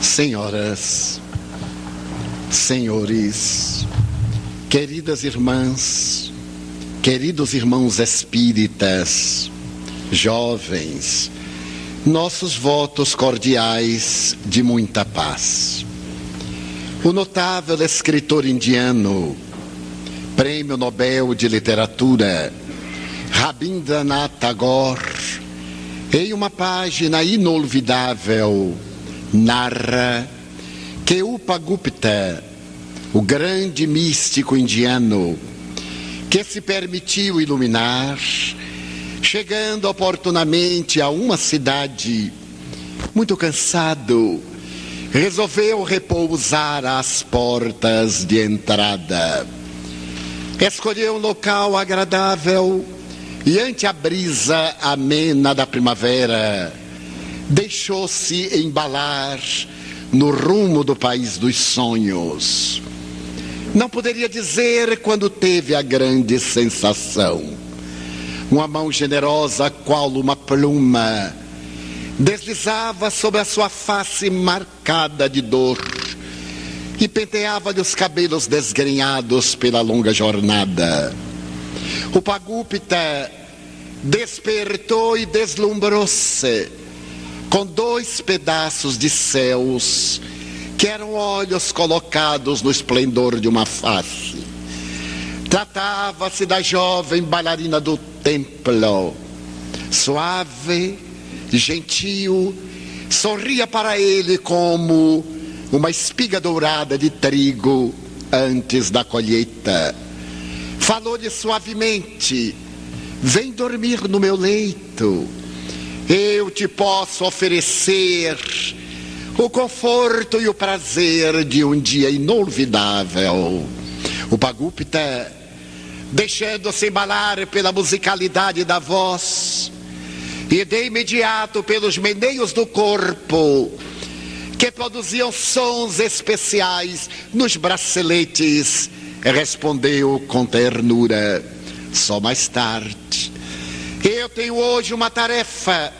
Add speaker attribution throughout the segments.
Speaker 1: Senhoras, senhores, queridas irmãs, queridos irmãos espíritas, jovens, nossos votos cordiais de muita paz. O notável escritor indiano, Prêmio Nobel de Literatura, Rabindranath Tagore, em uma página inolvidável, narra que Upagupta, o grande místico indiano, que se permitiu iluminar, chegando oportunamente a uma cidade, muito cansado, resolveu repousar às portas de entrada. Escolheu um local agradável e ante a brisa amena da primavera, deixou-se embalar no rumo do país dos sonhos. Não poderia dizer quando teve a grande sensação. Uma mão generosa, qual uma pluma, deslizava sobre a sua face marcada de dor e penteava-lhe os cabelos desgrenhados pela longa jornada. O Pagúpita despertou e deslumbrou-se com dois pedaços de céus que eram olhos colocados no esplendor de uma face. Tratava-se da jovem bailarina do templo, suave, gentil, sorria para ele como uma espiga dourada de trigo antes da colheita. Falou-lhe suavemente: Vem dormir no meu leito. Eu te posso oferecer o conforto e o prazer de um dia inolvidável. O Pagupta, deixando-se embalar pela musicalidade da voz e de imediato pelos meneios do corpo, que produziam sons especiais nos braceletes, respondeu com ternura: Só mais tarde. Eu tenho hoje uma tarefa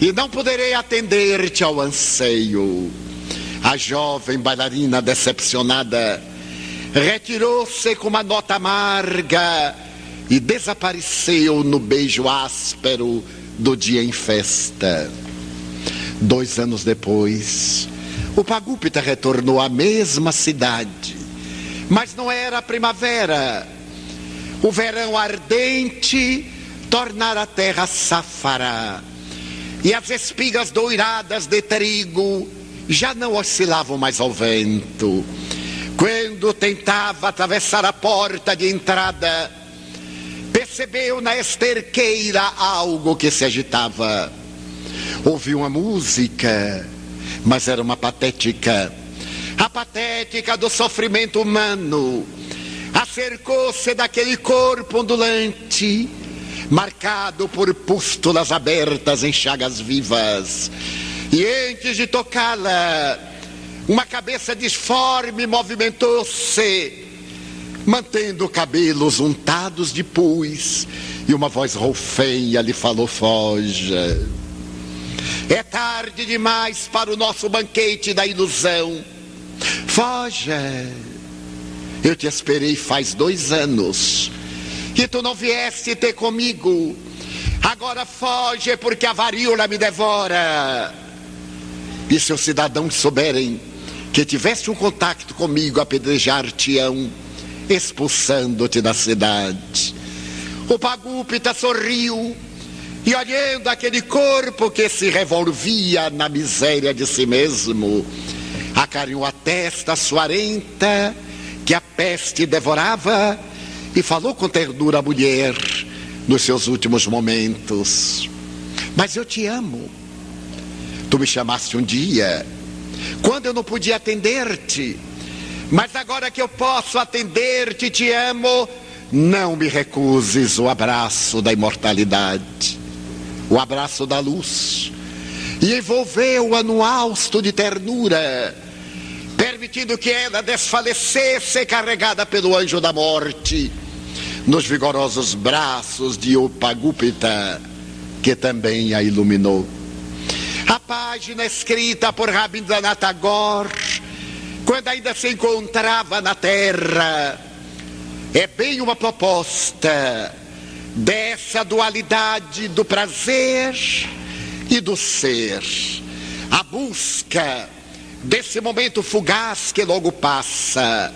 Speaker 1: e não poderei atender-te ao anseio. A jovem bailarina decepcionada retirou-se com uma nota amarga e desapareceu no beijo áspero do dia em festa. Dois anos depois, o Pagúpita retornou à mesma cidade, mas não era a primavera. O verão ardente tornara a terra safara, e as espigas doiradas de trigo já não oscilavam mais ao vento. Quando tentava atravessar a porta de entrada, percebeu na esterqueira algo que se agitava. Ouviu uma música, mas era uma patética. A patética do sofrimento humano. Acercou-se daquele corpo ondulante, marcado por pústulas abertas em chagas vivas. E antes de tocá-la, uma cabeça disforme movimentou-se, mantendo cabelos untados de pus, e uma voz roufeia lhe falou: Foja. É tarde demais para o nosso banquete da ilusão. Foja. Eu te esperei faz dois anos que tu não vieste ter comigo. Agora foge porque a varíola me devora. E se os cidadãos souberem que tiveste um contato comigo, apedrejar-te-ão, expulsando-te da cidade. O Pagúpita sorriu e olhando aquele corpo que se revolvia na miséria de si mesmo, acarinhou a testa suarenta que a peste devorava e falou com ternura à mulher nos seus últimos momentos. Mas eu te amo. Tu me chamaste um dia, quando eu não podia atender-te, mas agora que eu posso atender-te, te amo, não me recuses o abraço da imortalidade, o abraço da luz. E envolveu-a no hausto de ternura, permitindo que ela desfalecesse carregada pelo anjo da morte, nos vigorosos braços de Upagupita, que também a iluminou. A página escrita por Rabindranath Tagore, quando ainda se encontrava na Terra, é bem uma proposta dessa dualidade do prazer e do ser. A busca desse momento fugaz que logo passa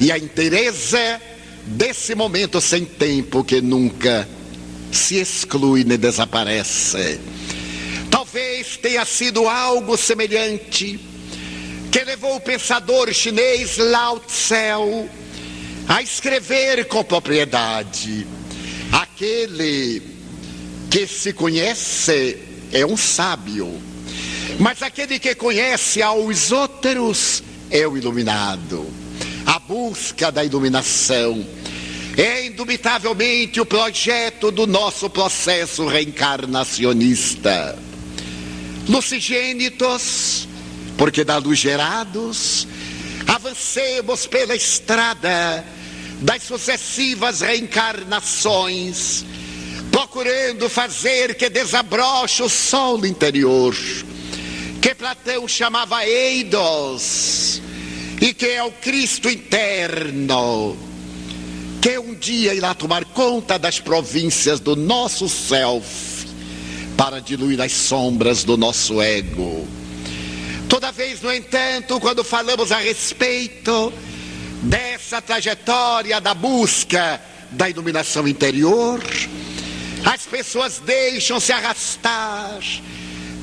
Speaker 1: e a inteireza desse momento sem tempo que nunca se exclui nem desaparece. Talvez tenha sido algo semelhante que levou o pensador chinês Lao Tse a escrever com propriedade: aquele que se conhece é um sábio, mas aquele que conhece aos outros é o iluminado. Busca da iluminação é indubitavelmente o projeto do nosso processo reencarnacionista. Lucigênitos, porque da luz gerados, avancemos pela estrada das sucessivas reencarnações, procurando fazer que desabroche o sol interior, que Platão chamava Eidos, e que é o Cristo interno que um dia irá tomar conta das províncias do nosso self para diluir as sombras do nosso ego. Toda vez, no entanto, quando falamos a respeito dessa trajetória da busca da iluminação interior, as pessoas deixam se arrastar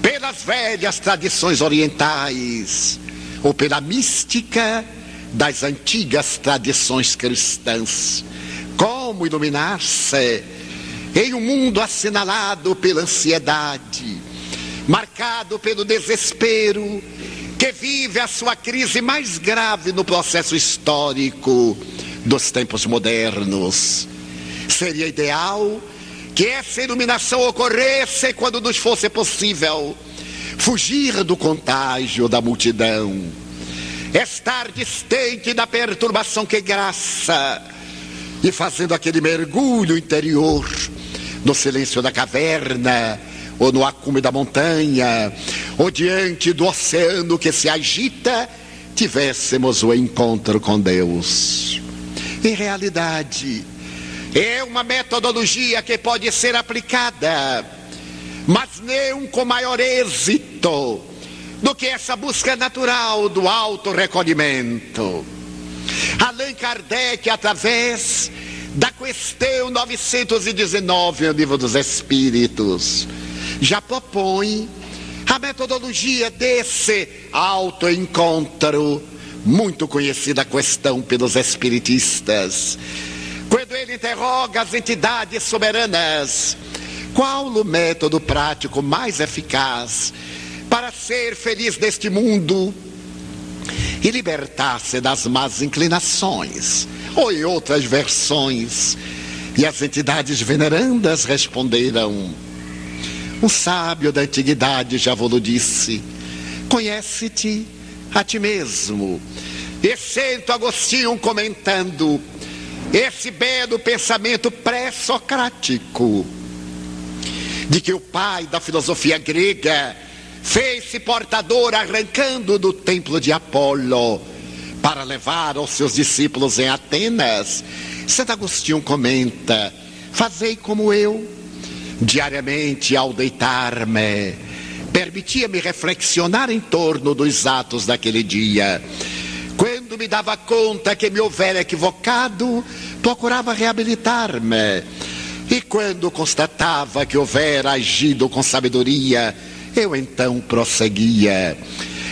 Speaker 1: pelas velhas tradições orientais ou pela mística das antigas tradições cristãs. Como iluminar-se em um mundo assinalado pela ansiedade, marcado pelo desespero, que vive a sua crise mais grave no processo histórico dos tempos modernos. Seria ideal que essa iluminação ocorresse quando nos fosse possível fugir do contágio da multidão, estar distante da perturbação que graça e fazendo aquele mergulho interior no silêncio da caverna, ou no acume da montanha, ou diante do oceano que se agita, tivéssemos o encontro com Deus. Em realidade, é uma metodologia que pode ser aplicada, mas nem com maior êxito do que essa busca natural do auto-recolhimento. Allan Kardec, através da questão 919 no livro dos Espíritos, já propõe a metodologia desse autoencontro, muito conhecida questão pelos espiritistas. Quando ele interroga as entidades soberanas, qual o método prático mais eficaz para ser feliz neste mundo? e libertar-se das más inclinações, ou em outras versões. E as entidades venerandas responderam: Um sábio da antiguidade já vos disse: Conhece-te a ti mesmo. E Agostinho comentando esse belo pensamento pré-socrático de que o pai da filosofia grega fez-se portador arrancando do templo de Apolo para levar aos seus discípulos em Atenas. Santo Agostinho comenta: Fazei como eu, diariamente ao deitar-me, permitia-me reflexionar em torno dos atos daquele dia. Quando me dava conta que me houvera equivocado, procurava reabilitar-me. E quando constatava que houvera agido com sabedoria, eu então prosseguia.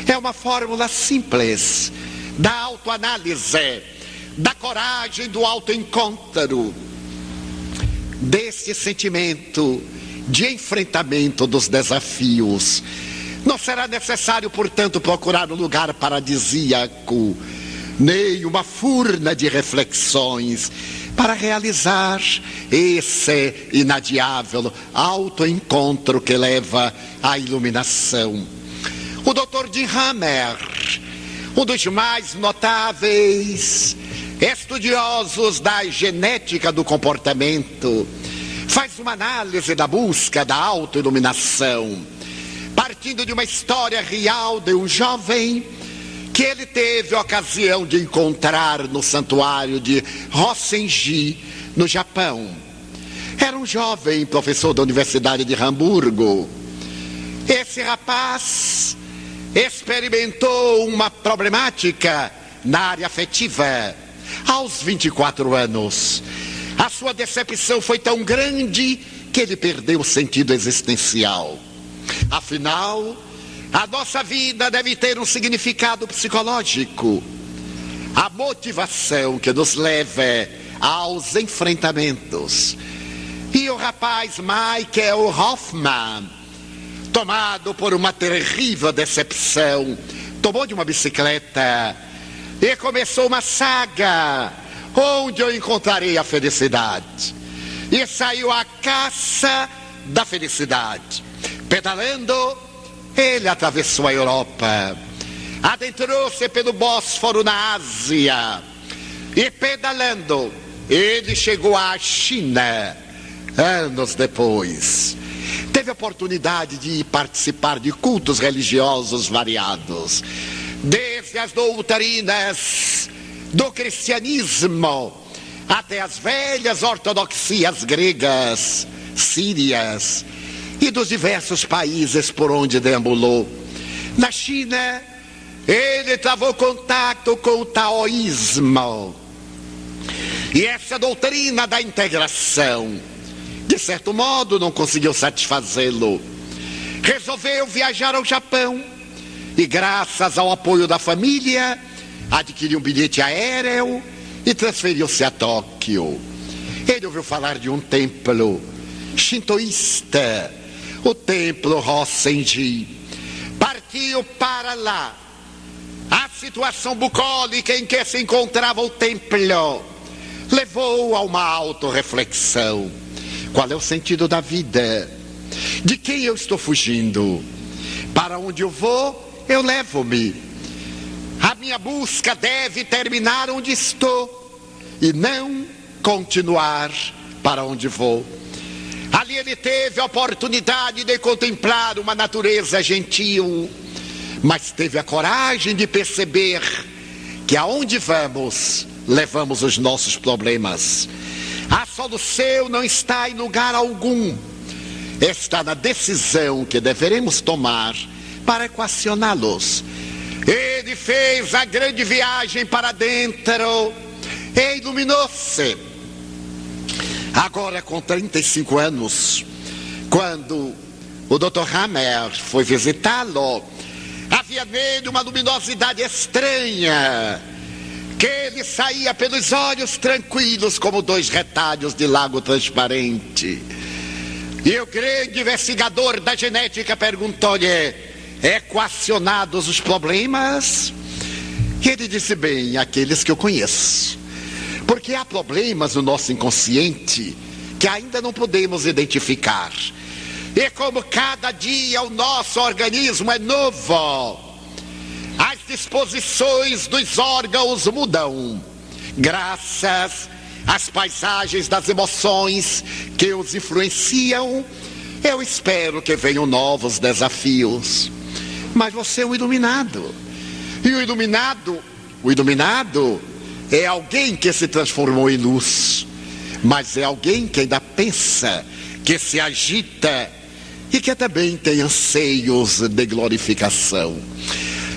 Speaker 1: É uma fórmula simples da autoanálise, da coragem do autoencontro, desse sentimento de enfrentamento dos desafios. Não será necessário, portanto, procurar um lugar paradisíaco, nem uma furna de reflexões para realizar esse inadiável autoencontro que leva à iluminação. O Dr. Jim Hammer, um dos mais notáveis estudiosos da genética do comportamento, faz uma análise da busca da autoiluminação partindo de uma história real de um jovem que ele teve a ocasião de encontrar no santuário de Hosenji, no Japão. Era um jovem professor da Universidade de Hamburgo. Esse rapaz experimentou uma problemática na área afetiva aos 24 anos. A sua decepção foi tão grande que ele perdeu o sentido existencial. Afinal, a nossa vida deve ter um significado psicológico. A motivação que nos leva aos enfrentamentos. E o rapaz Michael Hoffman, tomado por uma terrível decepção, tomou de uma bicicleta e começou uma saga onde eu encontrarei a felicidade. E saiu à caça da felicidade. Pedalando, ele atravessou a Europa, adentrou-se pelo Bósforo na Ásia e pedalando, ele chegou à China anos depois. Teve a oportunidade de participar de cultos religiosos variados, desde as doutrinas do cristianismo até as velhas ortodoxias gregas, sírias e dos diversos países por onde deambulou. Na China, ele travou contato com o taoísmo. E essa doutrina da integração, de certo modo, não conseguiu satisfazê-lo. Resolveu viajar ao Japão e, graças ao apoio da família, adquiriu um bilhete aéreo e transferiu-se a Tóquio. Ele ouviu falar de um templo shintoísta, o templo Hosenji. Partiu para lá. A situação bucólica em que se encontrava o templo levou a uma autorreflexão. Qual é o sentido da vida? De quem eu estou fugindo? Para onde eu vou, eu levo-me. A minha busca deve terminar onde estou e não continuar para onde vou. Ali ele teve a oportunidade de contemplar uma natureza gentil, mas teve a coragem de perceber que aonde vamos, levamos os nossos problemas. A solução não está em lugar algum, está na decisão que deveremos tomar para equacioná-los. Ele fez a grande viagem para dentro e iluminou-se. Agora, com 35 anos, quando o Dr. Hammer foi visitá-lo, havia nele uma luminosidade estranha, que ele saía pelos olhos tranquilos como dois retalhos de lago transparente. E o grande investigador da genética perguntou-lhe: equacionados os problemas? E ele disse: bem, aqueles que eu conheço. Porque há problemas no nosso inconsciente que ainda não podemos identificar. E como cada dia o nosso organismo é novo, as disposições dos órgãos mudam, graças às paisagens das emoções que os influenciam. Eu espero que venham novos desafios. Mas você é um iluminado. E o iluminado, o iluminado é alguém que se transformou em luz, mas é alguém que ainda pensa, que se agita e que também tem anseios de glorificação.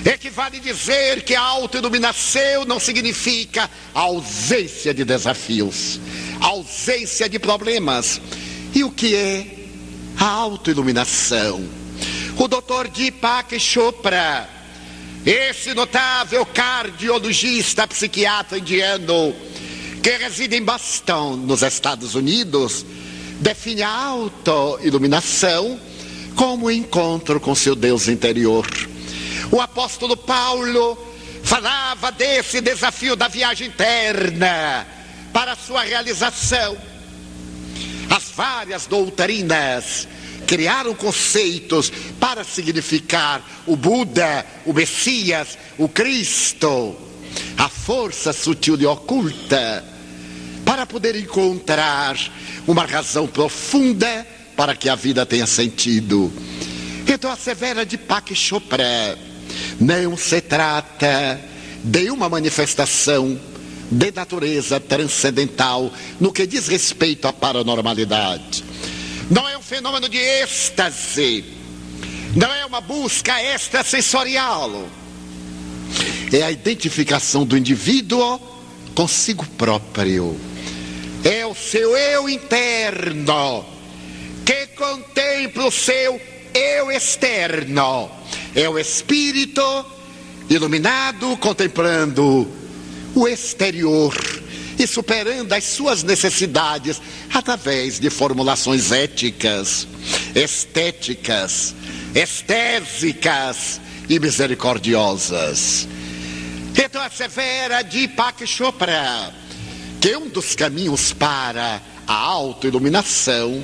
Speaker 1: Equivale dizer que a autoiluminação não significa ausência de desafios, ausência de problemas. E o que é a autoiluminação? O doutor Deepak Chopra esse notável cardiologista psiquiatra indiano, que reside em Boston, nos Estados Unidos, define a autoiluminação como encontro com seu Deus interior. O apóstolo Paulo falava desse desafio da viagem interna para sua realização. As várias doutrinas criaram conceitos para significar o Buda, o Messias, o Cristo, a força sutil e oculta, para poder encontrar uma razão profunda para que a vida tenha sentido. Então assevera de Pak Chopra, não se trata de uma manifestação de natureza transcendental no que diz respeito à paranormalidade. Fenômeno de êxtase, não é uma busca extrasensorial, é a identificação do indivíduo consigo próprio, é o seu eu interno que contempla o seu eu externo, é o espírito iluminado contemplando o exterior e superando as suas necessidades através de formulações éticas, estéticas, estésicas e misericordiosas. Então assevera Deepak Chopra que um dos caminhos para a autoiluminação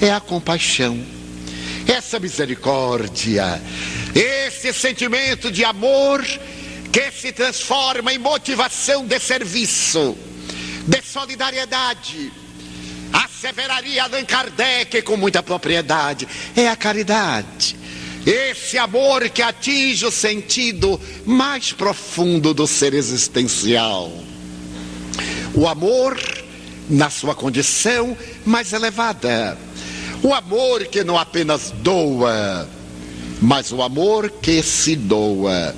Speaker 1: é a compaixão, essa misericórdia, esse sentimento de amor que se transforma em motivação de serviço, de solidariedade. Asseveraria Allan Kardec com muita propriedade: é a caridade. Esse amor que atinge o sentido mais profundo do ser existencial. O amor na sua condição mais elevada. O amor que não apenas doa, mas o amor que se doa.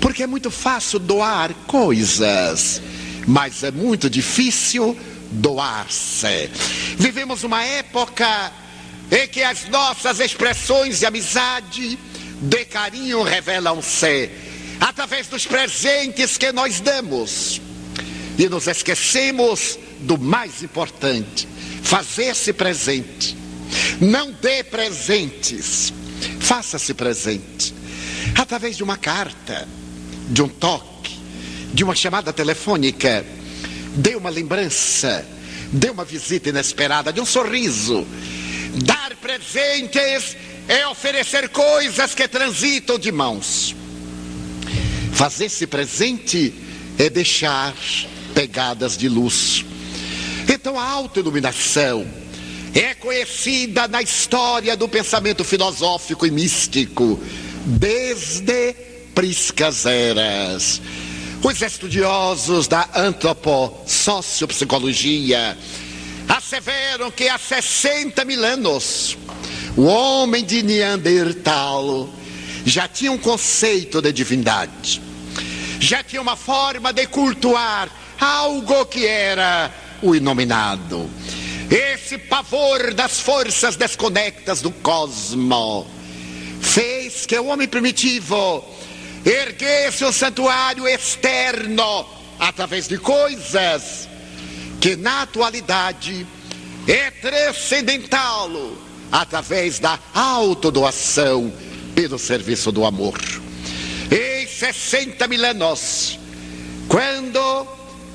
Speaker 1: Porque é muito fácil doar coisas, mas é muito difícil doar-se. Vivemos uma época em que as nossas expressões de amizade, de carinho revelam-se através dos presentes que nós damos. E nos esquecemos do mais importante: fazer-se presente. Não dê presentes, faça-se presente. Através de uma carta, de um toque, de uma chamada telefônica, dê uma lembrança, dê uma visita inesperada, de um sorriso. Dar presentes é oferecer coisas que transitam de mãos. Fazer-se presente é deixar pegadas de luz. Então a autoiluminação é conhecida na história do pensamento filosófico e místico desde priscas eras. Os estudiosos da antropossociopsicologia asseveram que há 60 mil anos o homem de Neandertal já tinha um conceito de divindade, já tinha uma forma de cultuar algo que era o inominado. Esse pavor das forças desconectas do cosmos fez que o homem primitivo erguesse o santuário externo através de coisas que na atualidade é transcendental através da autodoação pelo serviço do amor. Em 60 mil anos, quando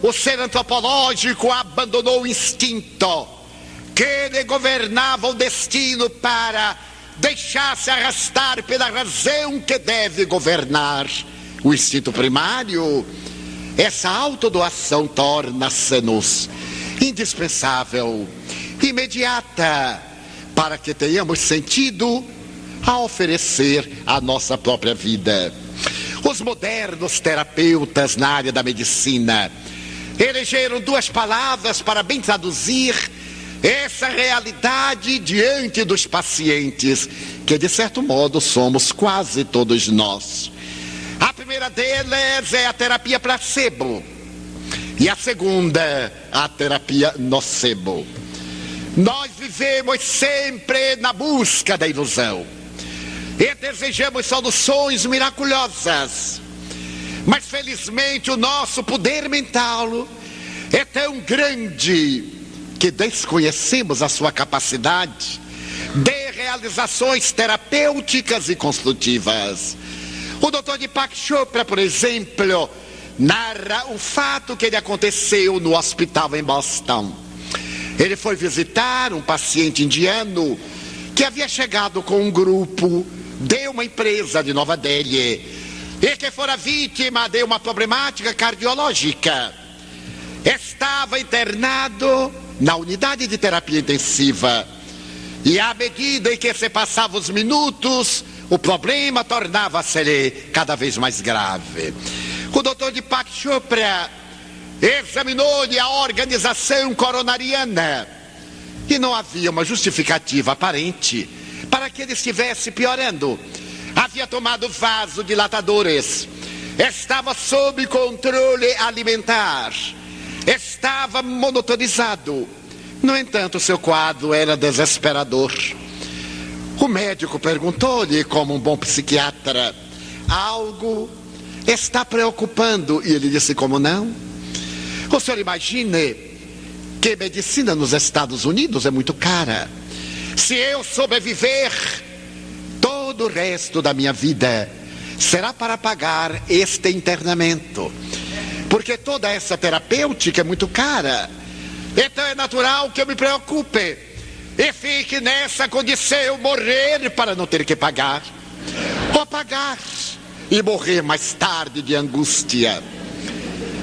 Speaker 1: o ser antropológico abandonou o instinto que lhe governava o destino para deixar-se arrastar pela razão que deve governar o instinto primário, essa autodoação torna-se-nos indispensável, imediata, para que tenhamos sentido a oferecer a nossa própria vida. Os modernos terapeutas na área da medicina elegeram duas palavras para bem traduzir essa realidade diante dos pacientes, que de certo modo somos quase todos nós. A primeira delas é a terapia placebo, e a segunda, a terapia nocebo. Nós vivemos sempre na busca da ilusão e desejamos soluções miraculosas, mas felizmente o nosso poder mental é tão grande que desconhecemos a sua capacidade de realizações terapêuticas e construtivas. O doutor Deepak Chopra, por exemplo, narra o fato que ele aconteceu no hospital em Boston. Ele foi visitar um paciente indiano que havia chegado com um grupo de uma empresa de Nova Delhi e que fora vítima de uma problemática cardiológica. Estava internado na unidade de terapia intensiva E à medida em que se passavam os minutos, o problema tornava-se cada vez mais grave. O doutor de Chopra examinou-lhe a organização coronariana e não havia uma justificativa aparente para que ele estivesse piorando. Havia tomado vasodilatadores, estava sob controle alimentar, estava monotonizado. No entanto, seu quadro era desesperador. O médico perguntou-lhe, como um bom psiquiatra, algo está preocupando. E ele disse, como não? O senhor imagine que medicina nos Estados Unidos é muito cara. Se eu sobreviver, todo o resto da minha vida será para pagar este internamento. Porque toda essa terapêutica é muito cara. Então é natural que eu me preocupe e fique nessa condição morrer para não ter que pagar. Ou pagar e morrer mais tarde de angústia.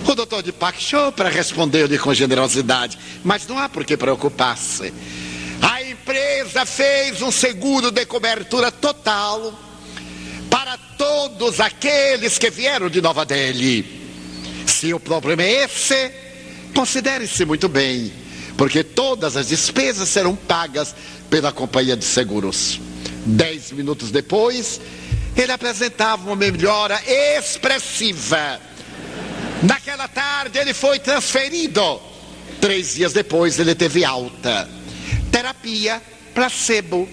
Speaker 1: O doutor de Pak Chopra respondeu-lhe com generosidade, mas não há por que preocupar-se. A empresa fez um seguro de cobertura total para todos aqueles que vieram de Nova Delhi. Se o problema é esse, considere-se muito bem, porque todas as despesas serão pagas pela companhia de seguros. Dez minutos depois, ele apresentava uma melhora expressiva. Naquela tarde, ele foi transferido. Três dias depois, ele teve alta. Terapia placebo.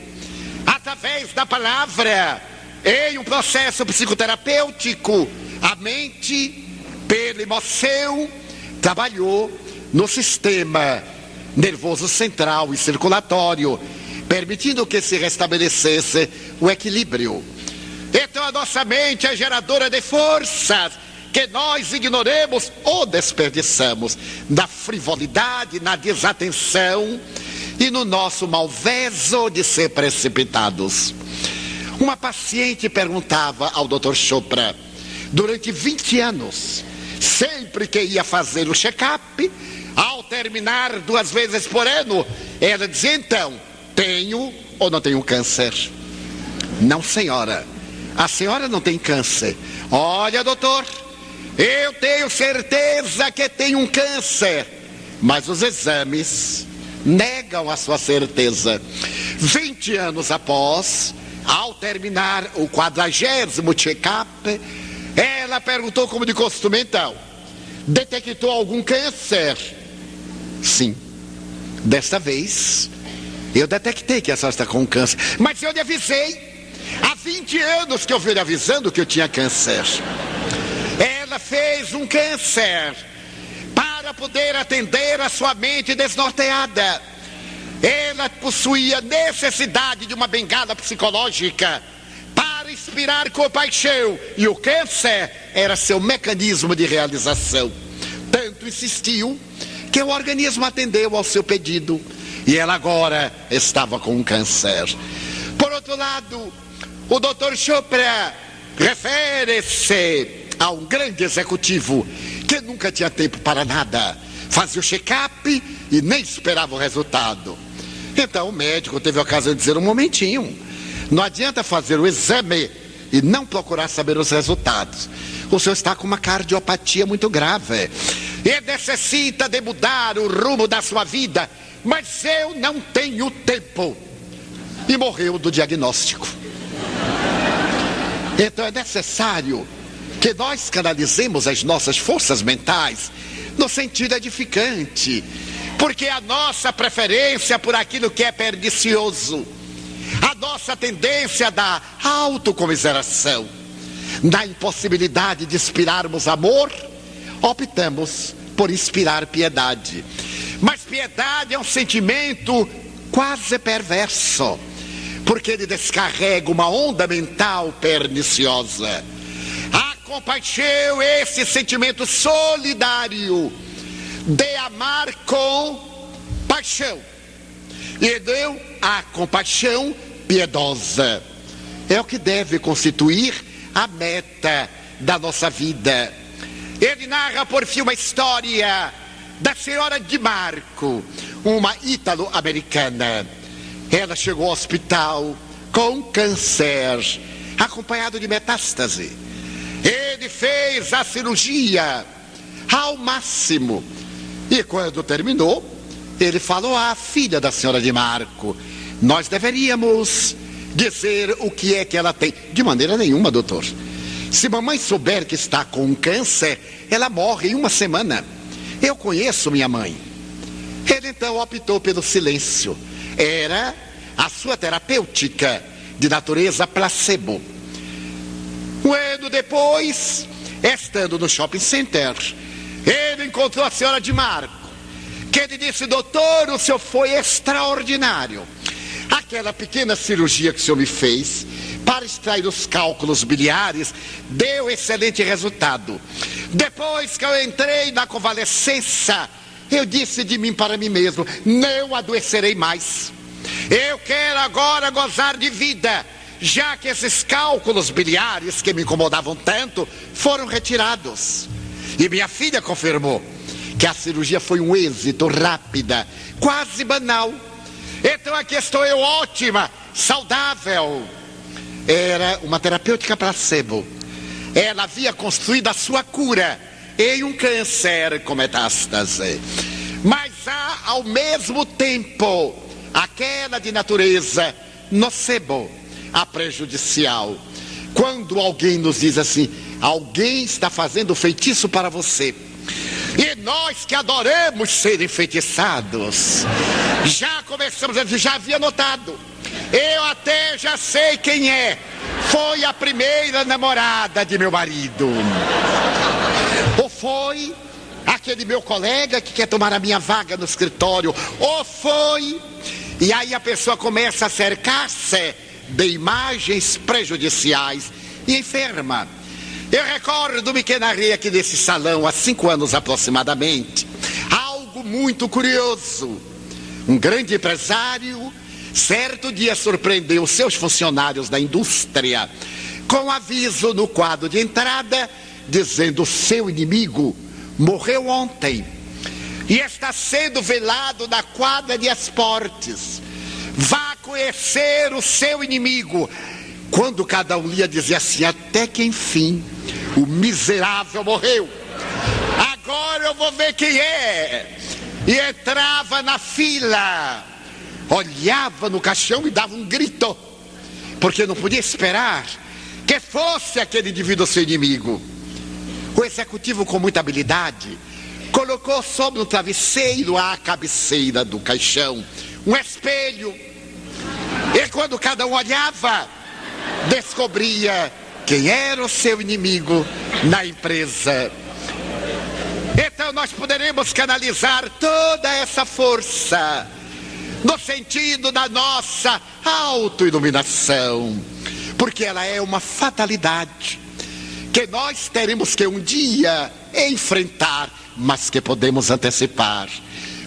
Speaker 1: Através da palavra, em um processo psicoterapêutico, a mente, pela emoção, trabalhou no sistema nervoso central e circulatório, permitindo que se restabelecesse o equilíbrio. Então a nossa mente é geradora de forças que nós ignoremos ou desperdiçamos na frivolidade, na desatenção e no nosso malveso de ser precipitados. Uma paciente perguntava ao Dr. Chopra, durante 20 anos, sempre que ia fazer o check-up, ao terminar duas vezes por ano, ela dizia então: tenho ou não tenho câncer? Não, senhora. A senhora não tem câncer. Olha, doutor, eu tenho certeza que tem um câncer. Mas os exames negam a sua certeza. 20 anos após, ao terminar o quadragésimo check-up, ela perguntou como de costume então: detectou algum câncer? Sim. Desta vez, eu detectei que a senhora está com câncer. Mas eu lhe avisei. Há 20 anos que eu venho avisando que eu tinha câncer. Ela fez um câncer para poder atender a sua mente desnorteada. Ela possuía necessidade de uma bengala psicológica inspirar compaixão. E o câncer era seu mecanismo de realização. Tanto insistiu que o organismo atendeu ao seu pedido. E ela agora estava com câncer. Por outro lado, o doutor Chopra refere-se a um grande executivo que nunca tinha tempo para nada. Fazia o check-up e nem esperava o resultado. Então o médico teve a ocasião de dizer: um momentinho, não adianta fazer o exame e não procurar saber os resultados. O senhor está com uma cardiopatia muito grave e necessita de mudar o rumo da sua vida, mas eu não tenho tempo. E morreu do diagnóstico. Então é necessário que nós canalizemos as nossas forças mentais no sentido edificante, porque a nossa preferência por aquilo que é pernicioso, nossa tendência da autocomiseração, na impossibilidade de inspirarmos amor, optamos por inspirar piedade. Mas piedade é um sentimento quase perverso porque ele descarrega uma onda mental perniciosa. A compaixão, esse sentimento solidário de amar com paixão. E deu a compaixão piedosa. É o que deve constituir a meta da nossa vida. Ele narra por fim uma história da senhora de Marco, uma ítalo-americana Ela chegou ao hospital com câncer, acompanhado de metástase. Ele fez a cirurgia ao máximo. E quando terminou, ele falou à filha da senhora de Marco: Nós deveríamos dizer o que é que ela tem. De maneira nenhuma, doutor. Se mamãe souber que está com câncer, ela morre em uma semana. Eu conheço minha mãe. Ele então optou pelo silêncio. Era a sua terapêutica de natureza placebo. Um ano depois, estando no shopping center, ele encontrou a senhora de Marco, que ele disse: Doutor, o senhor foi extraordinário. Aquela pequena cirurgia que o senhor me fez para extrair os cálculos biliares deu excelente resultado. Depois que eu entrei na convalescença, eu disse de mim para mim mesmo: não adoecerei mais. Eu quero agora gozar de vida, já que esses cálculos biliares que me incomodavam tanto foram retirados. E minha filha confirmou que a cirurgia foi um êxito rápida, quase banal. Então aqui estou eu ótima, saudável. Era uma terapêutica placebo. Ela havia construído a sua cura em um câncer com metástase. Mas há ao mesmo tempo aquela de natureza nocebo, a prejudicial. Quando alguém nos diz assim, alguém está fazendo feitiço para você. E nós que adoramos ser enfeitiçados, já começamos a dizer, já havia notado. Eu até já sei quem é. Foi a primeira namorada de meu marido. Ou foi aquele meu colega que quer tomar a minha vaga no escritório. Ou foi. E aí a pessoa começa a cercar-se de imagens prejudiciais e enferma. Eu recordo-me que narrei aqui nesse salão há cinco anos aproximadamente algo muito curioso. Um grande empresário, certo dia surpreendeu seus funcionários da indústria com aviso no quadro de entrada dizendo: seu inimigo morreu ontem e está sendo velado na quadra de esportes. Vá conhecer o seu inimigo. Quando cada um lia, dizia assim: até que enfim o miserável morreu. Agora eu vou ver quem é. E entrava na fila, olhava no caixão e dava um grito, porque não podia esperar que fosse aquele indivíduo seu inimigo. O executivo, com muita habilidade, colocou sobre o travesseiro à cabeceira do caixão um espelho. E quando cada um olhava, descobria quem era o seu inimigo na empresa. Então nós poderemos canalizar toda essa força no sentido da nossa autoiluminação, porque ela é uma fatalidade que nós teremos que um dia enfrentar, mas que podemos antecipar.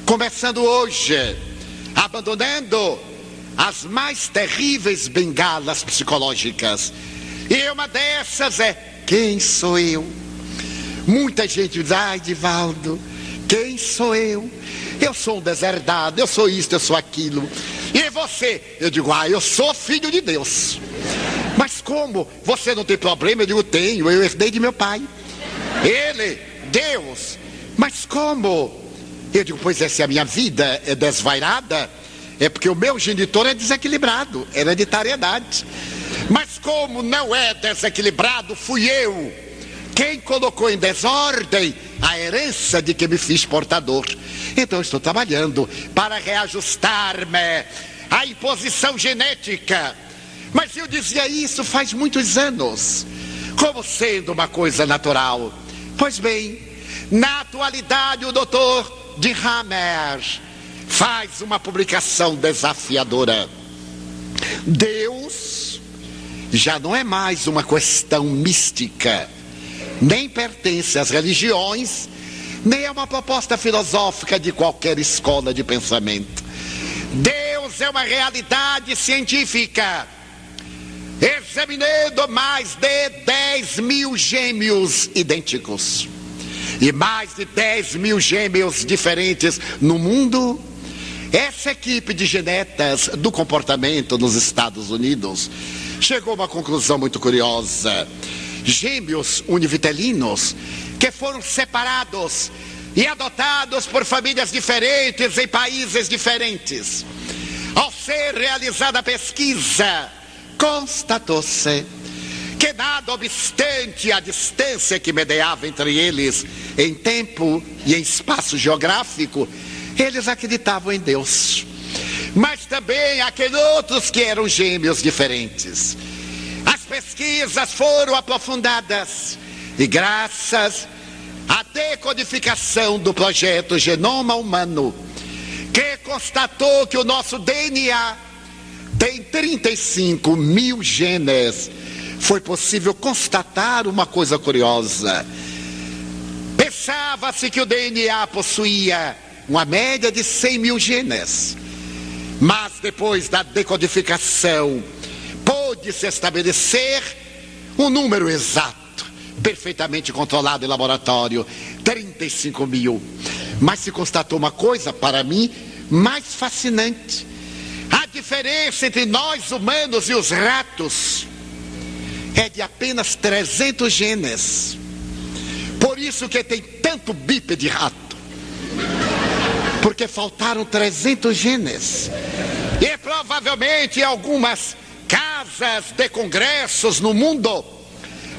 Speaker 1: Começando hoje, abandonando as mais terríveis bengalas psicológicas e uma dessas é: quem sou eu? Muita gente diz: ai, Divaldo, quem sou eu? Eu sou um deserdado, eu sou isto, eu sou aquilo. E você? Eu digo: ah, eu sou filho de Deus. Mas como? Você não tem problema? Eu digo: tenho, eu herdei de meu pai. Ele, Deus. Mas como? Eu digo: pois é, se a minha vida é desvairada, é porque o meu genitor é desequilibrado, hereditariedade. Mas como não é desequilibrado, fui eu quem colocou em desordem a herança de que me fiz portador. Então estou trabalhando para reajustar-me à imposição genética. Mas eu dizia isso faz muitos anos, como sendo uma coisa natural. Pois bem, na atualidade o doutor de Hammer faz uma publicação desafiadora. Deus já não é mais uma questão mística, nem pertence às religiões, nem é uma proposta filosófica de qualquer escola de pensamento. Deus é uma realidade científica. Examinando mais de 10 mil gêmeos idênticos e mais de 10 mil gêmeos diferentes no mundo, Essa equipe de genetas do comportamento nos Estados Unidos chegou a uma conclusão muito curiosa. Gêmeos univitelinos que foram separados e adotados por famílias diferentes em países diferentes. Ao ser realizada a pesquisa, constatou-se que, nada obstante a distância que mediava entre eles em tempo e em espaço geográfico, eles acreditavam em Deus. Mas também aqueles outros que eram gêmeos diferentes. As pesquisas foram aprofundadas e graças à decodificação do projeto Genoma Humano, que constatou que o nosso DNA tem 35 mil genes, foi possível constatar uma coisa curiosa. Pensava-se que o DNA possuía uma média de 100 mil genes, mas depois da decodificação, pôde-se estabelecer um número exato, perfeitamente controlado em laboratório: 35 mil. Mas se constatou uma coisa, para mim, mais fascinante: a diferença entre nós humanos e os ratos é de apenas 300 genes. Por isso que tem tanto bípede rato. Porque faltaram 300 genes. E provavelmente em algumas casas de congressos no mundo,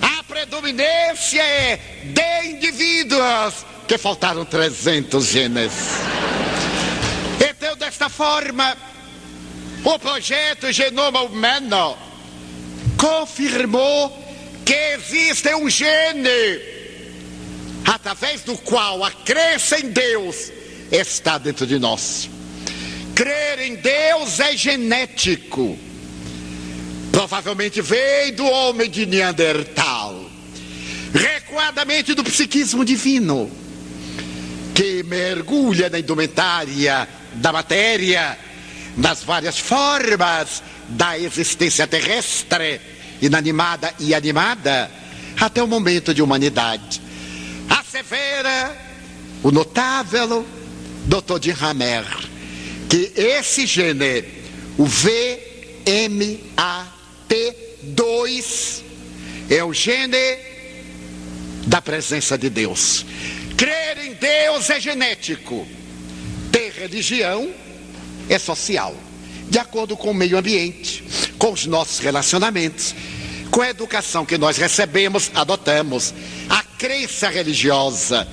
Speaker 1: a predominância é de indivíduos que faltaram 300 genes. Então, desta forma, o projeto Genoma Humano confirmou que existe um gene através do qual a crença em Deus está dentro de nós. Crer em Deus é genético. Provavelmente veio do homem de Neandertal, recuadamente do psiquismo divino, que mergulha na indumentária da matéria, nas várias formas da existência terrestre, inanimada e animada, até o momento de humanidade. Assevera o notável Dr. de Hammer que esse gene, o VMAT2, é o gene da presença de Deus. Crer em Deus é genético, ter religião é social de acordo com o meio ambiente, com os nossos relacionamentos, com a educação que nós recebemos, adotamos, a crença religiosa,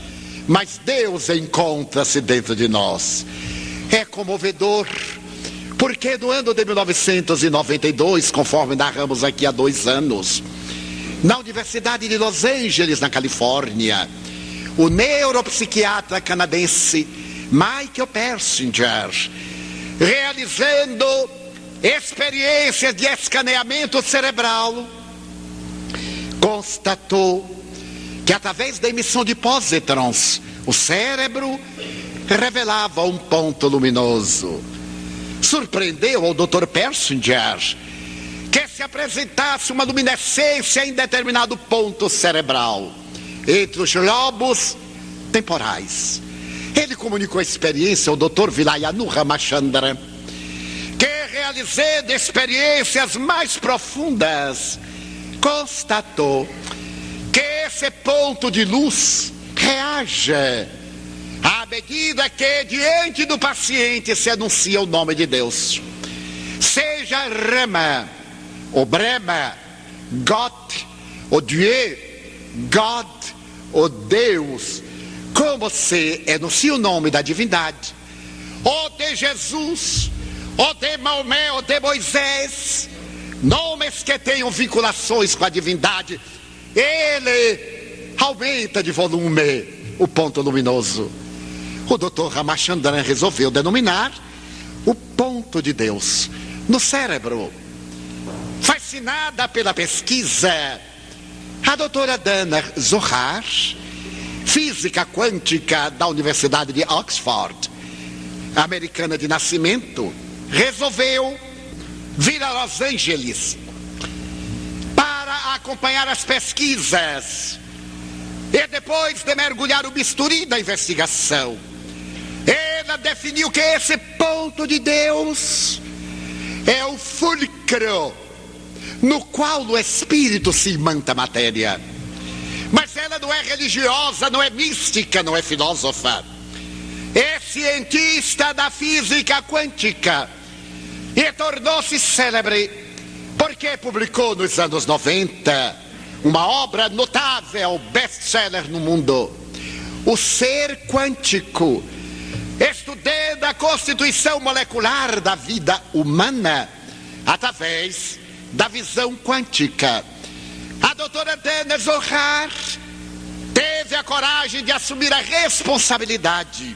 Speaker 1: mas Deus encontra-se dentro de nós. É comovedor, porque no ano de 1992, conforme narramos aqui há dois anos, na Universidade de Los Angeles, na Califórnia, o neuropsiquiatra canadense Michael Persinger realizando experiências de escaneamento cerebral, constatou que através da emissão de pósitrons, o cérebro revelava um ponto luminoso. Surpreendeu ao Dr. Persinger que se apresentasse uma luminescência em determinado ponto cerebral, entre os lobos temporais. Ele comunicou a experiência ao Dr. Vilayanu Ramachandra, que realizando experiências mais profundas, constatou que esse ponto de luz reage à medida que diante do paciente se anuncia o nome de Deus. Seja Rama, ou Brema, God, o Dieu, God, o Deus, como se enuncia o nome da divindade, ou de Jesus, ou de Maomé, ou de Moisés, nomes que tenham vinculações com a divindade, ele aumenta de volume o ponto luminoso. O doutor Ramachandran resolveu denominar o ponto de Deus no cérebro. Fascinada pela pesquisa, a doutora Dana Zohar física quântica da Universidade de Oxford, americana de nascimento, resolveu vir a Los Angeles acompanhar as pesquisas e depois de mergulhar o bisturi da investigação, Ela definiu que esse ponto de Deus é o fulcro no qual o Espírito se imanta a matéria. Mas ela não é religiosa, não é mística, não é filósofa. É cientista da física quântica e tornou-se célebre porque publicou nos anos 90 uma obra notável, best-seller no mundo, O Ser Quântico, estudando a constituição molecular da vida humana através da visão quântica. A doutora Dana Zohar teve a coragem de assumir a responsabilidade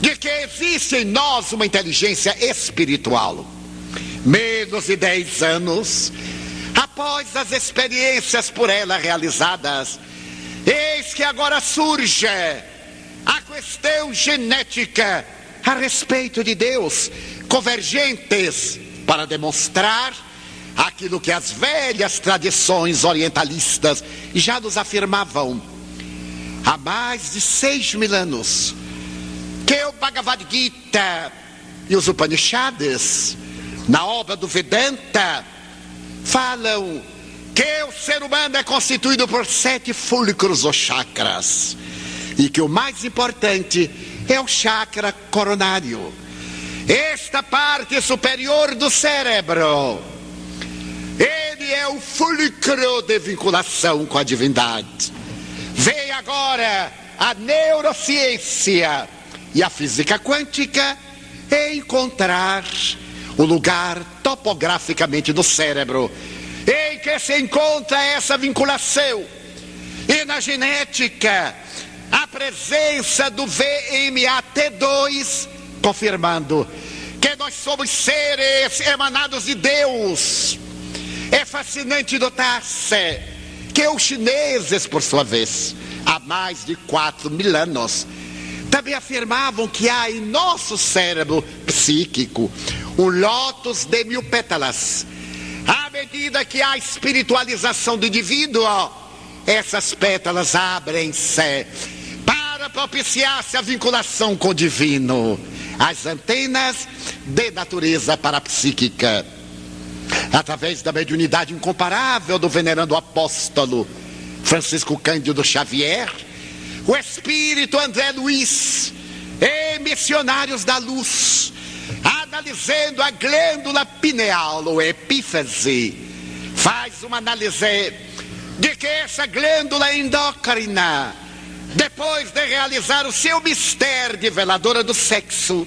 Speaker 1: de que existe em nós uma inteligência espiritual. Menos de 10 anos após as experiências por ela realizadas, eis que agora surge a questão genética a respeito de Deus, convergentes para demonstrar aquilo que as velhas tradições orientalistas já nos afirmavam. Há mais de seis mil anos que o Bhagavad Gita e os Upanishads, na obra do Vedanta, falam que o ser humano é constituído por sete fulcros ou chakras e que o mais importante é o chakra coronário. Esta parte superior do cérebro, ele é o fulcro de vinculação com a divindade. Vem agora a neurociência e a física quântica encontrar o lugar topograficamente do cérebro em que se encontra essa vinculação. E na genética, a presença do VMAT2, confirmando que nós somos seres emanados de Deus. É fascinante notar-se que os chineses, por sua vez, há mais de quatro mil anos, também afirmavam que há em nosso cérebro psíquico um lótus de mil pétalas. À medida que há espiritualização do indivíduo, essas pétalas abrem-se para propiciar-se a vinculação com o divino, as antenas de natureza parapsíquica. Através da mediunidade incomparável do venerando apóstolo Francisco Cândido Xavier, o espírito André Luiz, e missionários da luz, analisando a glândula pineal ou epífise, faz uma análise de que essa glândula endócrina, depois de realizar o seu mistério de veladora do sexo,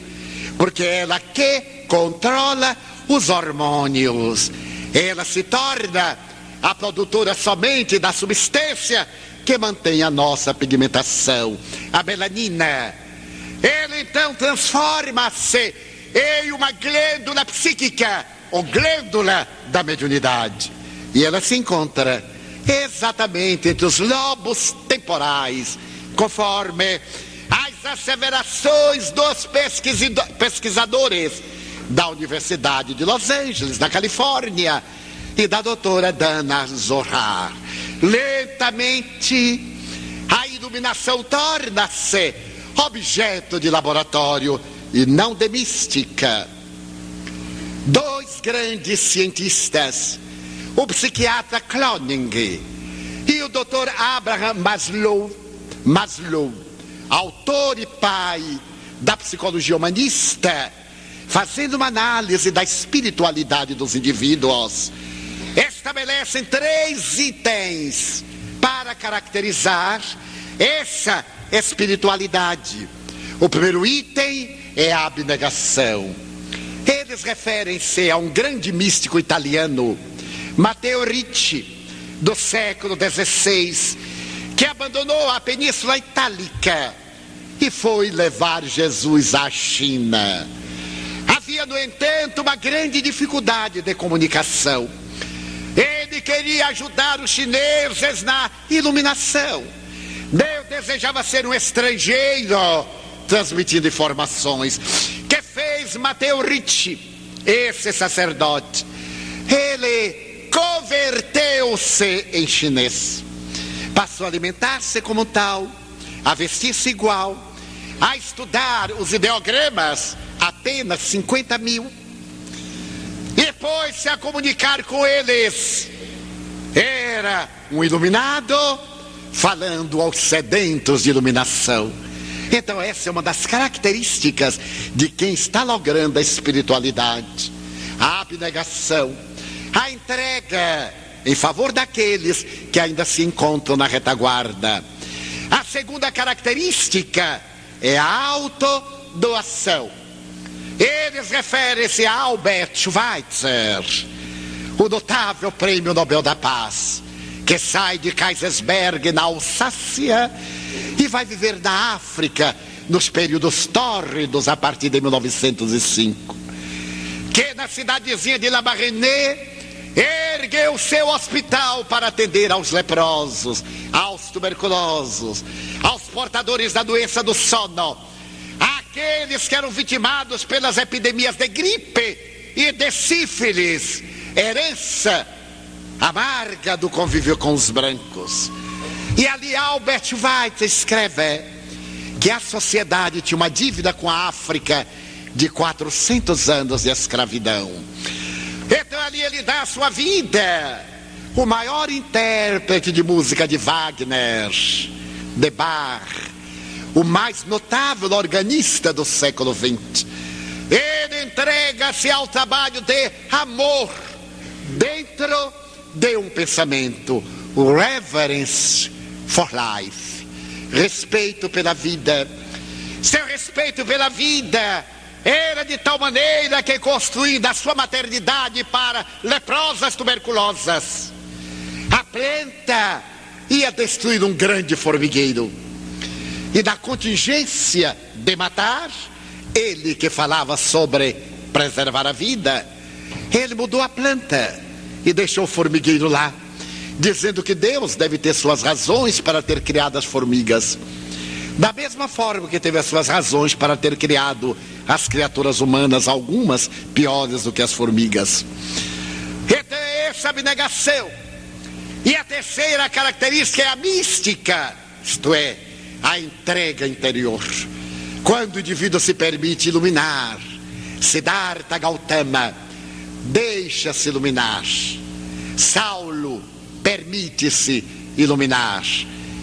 Speaker 1: porque ela que controla os hormônios, ela se torna a produtora somente da substância que mantém a nossa pigmentação, a melanina. Ele então transforma-se em uma glândula psíquica, ou glândula da mediunidade. E ela se encontra exatamente entre os lobos temporais, conforme as asseverações dos pesquisadores da Universidade de Los Angeles, na Califórnia, e da doutora Dana Zohar. Lentamente, a iluminação torna-se objeto de laboratório e não de mística. Dois grandes cientistas, o psiquiatra Cloning e o doutor Abraham Maslow, Maslow, autor e pai da psicologia humanista, fazendo uma análise da espiritualidade dos indivíduos, estabelecem três itens para caracterizar essa espiritualidade. O primeiro item é a abnegação. Eles referem-se a um grande místico italiano, Matteo Ricci, do século XVI, que abandonou a Península Itálica e foi levar Jesus à China. Havia, no entanto, uma grande dificuldade de comunicação. Ele queria ajudar os chineses na iluminação. Deus desejava ser um estrangeiro transmitindo informações. Que fez Mateu Ricci, esse sacerdote? Ele converteu-se em chinês. Passou a alimentar-se como tal, a vestir-se igual, a estudar os ideogramas, apenas 50 mil. E depois se a comunicar com eles. Era um iluminado falando aos sedentos de iluminação. Então, essa é uma das características de quem está logrando a espiritualidade, a abnegação, a entrega em favor daqueles que ainda se encontram na retaguarda. A segunda característica é a autodoação. Eles referem-se a Albert Schweitzer, o notável prêmio Nobel da Paz, que sai de Kaisersberg, na Alsácia, e vai viver na África nos períodos tórridos a partir de 1905. Que na cidadezinha de La ergueu seu hospital para atender aos leprosos, aos tuberculosos, aos portadores da doença do sono, aqueles que eram vitimados pelas epidemias de gripe e de sífilis, herança amarga do convívio com os brancos. E ali Albert White escreve que a sociedade tinha uma dívida com a África de 400 anos de escravidão. Então ali ele dá a sua vida. O maior intérprete de música de Wagner, de Bach, o mais notável organista do século XX. Ele entrega-se ao trabalho de amor dentro de um pensamento, o reverence for life, respeito pela vida. Seu respeito pela vida era de tal maneira que construindo a sua maternidade para leprosas tuberculosas, a planta ia destruir um grande formigueiro. E na contingência de matar, ele que falava sobre preservar a vida, ele mudou a planta e deixou o formigueiro lá, dizendo que Deus deve ter suas razões para ter criado as formigas. Da mesma forma que teve as suas razões para ter criado as criaturas humanas, algumas piores do que as formigas. Então essa abnegação. E a terceira característica é a mística, isto é, a entrega interior. Quando o indivíduo se permite iluminar, Siddhartha Gautama deixa-se iluminar. Saulo permite-se iluminar.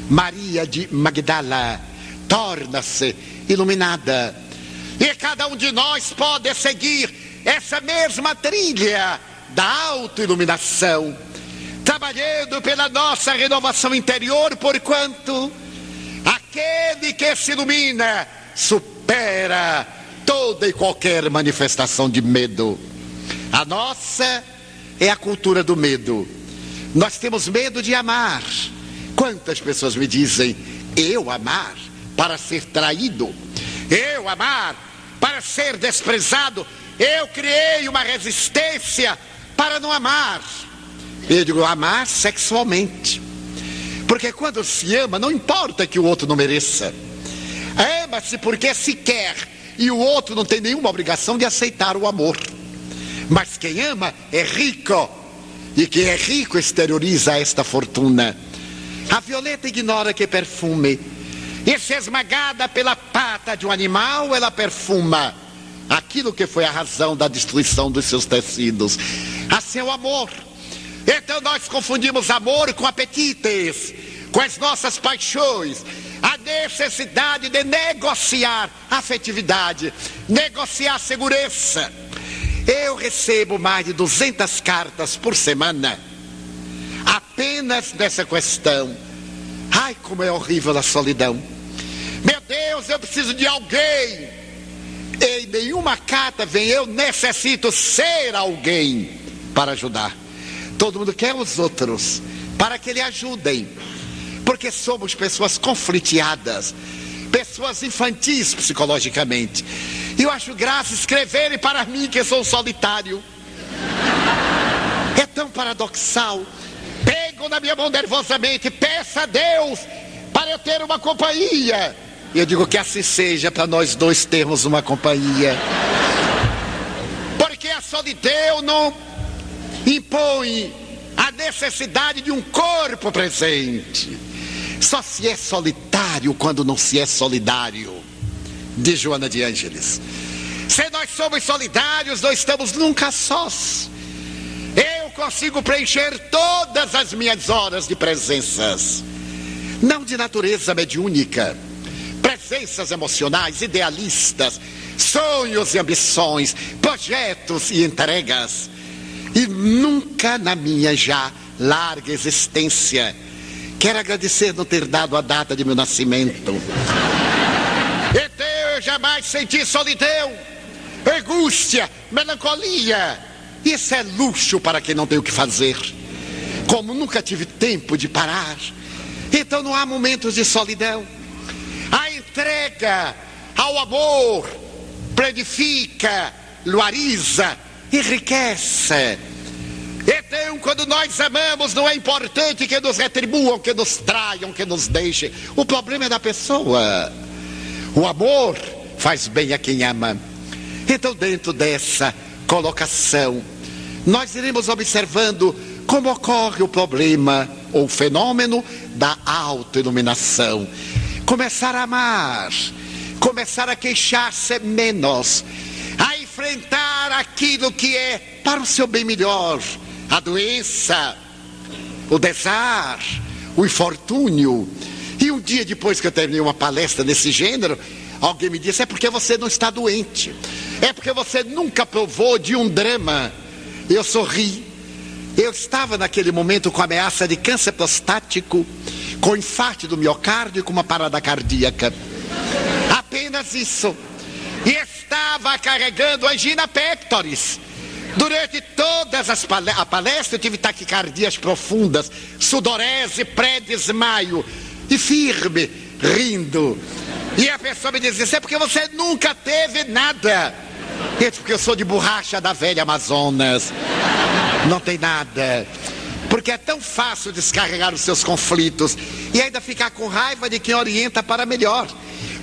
Speaker 1: Maria de Magdala torna-se iluminada. E cada um de nós pode seguir essa mesma trilha da autoiluminação, trabalhando pela nossa renovação interior, porquanto aquele que se ilumina supera toda e qualquer manifestação de medo. A nossa é a cultura do medo. Nós temos medo de amar. Quantas pessoas me dizem, eu amar para ser traído, eu amar para ser desprezado. Eu criei uma resistência para não amar. Eu digo amar sexualmente. Porque quando se ama, não importa que o outro não mereça. Ama-se porque se quer e o outro não tem nenhuma obrigação de aceitar o amor. Mas quem ama é rico. E quem é rico exterioriza esta fortuna. A violeta ignora que perfume e se esmagada pela pata de um animal, ela perfuma aquilo que foi a razão da destruição dos seus tecidos. A seu amor. Então nós confundimos amor com apetites, com as nossas paixões, a necessidade de negociar afetividade, negociar segurança. Eu recebo mais de 200 cartas por semana, apenas nessa questão. Ai, como é horrível a solidão. Meu Deus, eu preciso de alguém. Em nenhuma carta vem eu necessito ser alguém para ajudar. Todo mundo quer os outros para que lhe ajudem. Porque somos pessoas confliteadas, pessoas infantis psicologicamente. E eu acho graça escreverem para mim que sou solitário. É tão paradoxal. Pego na minha mão nervosamente, peça a Deus para eu ter uma companhia. E eu digo que assim seja para nós dois termos uma companhia. Porque a solidão não impõe a necessidade de um corpo presente. Só se é solitário quando não se é solidário. de Joana de Ângeles. Se nós somos solidários, não estamos nunca sós. Eu consigo preencher todas as minhas horas de presenças, não de natureza mediúnica, presenças emocionais, idealistas, sonhos e ambições, projetos e entregas. E nunca na minha já larga existência. Quero agradecer não ter dado a data de meu nascimento. Então eu jamais senti solidão, angústia, melancolia isso é luxo para quem não tem o que fazer. Como nunca tive tempo de parar, então não há momentos de solidão. A entrega ao amor planifica, luariza, enriquece. Então, quando nós amamos, não é importante que nos retribuam, que nos traiam, que nos deixem. O problema é da pessoa. O amor faz bem a quem ama. Então, dentro dessa colocação, nós iremos observando como ocorre o problema ou fenômeno da autoiluminação. Começar a amar, começar a queixar-se menos, a enfrentar aquilo que é para o seu bem melhor, a doença, o desar, o infortúnio. E um dia depois que eu terminei uma palestra desse gênero, alguém me disse: é porque você não está doente, é porque você nunca provou de um drama eu sorri. Eu estava naquele momento com ameaça de câncer prostático, com infarto do miocárdio e com uma parada cardíaca. Apenas isso. E estava carregando angina pectoris. Durante todas as palestras, a palestra eu tive taquicardias profundas, sudorese, pré-desmaio, e firme, rindo. E a pessoa me dizia, é porque você nunca teve nada. Gente, porque eu sou de borracha da velha Amazonas. Não tem nada. Porque é tão fácil descarregar os seus conflitos e ainda ficar com raiva de quem orienta para melhor.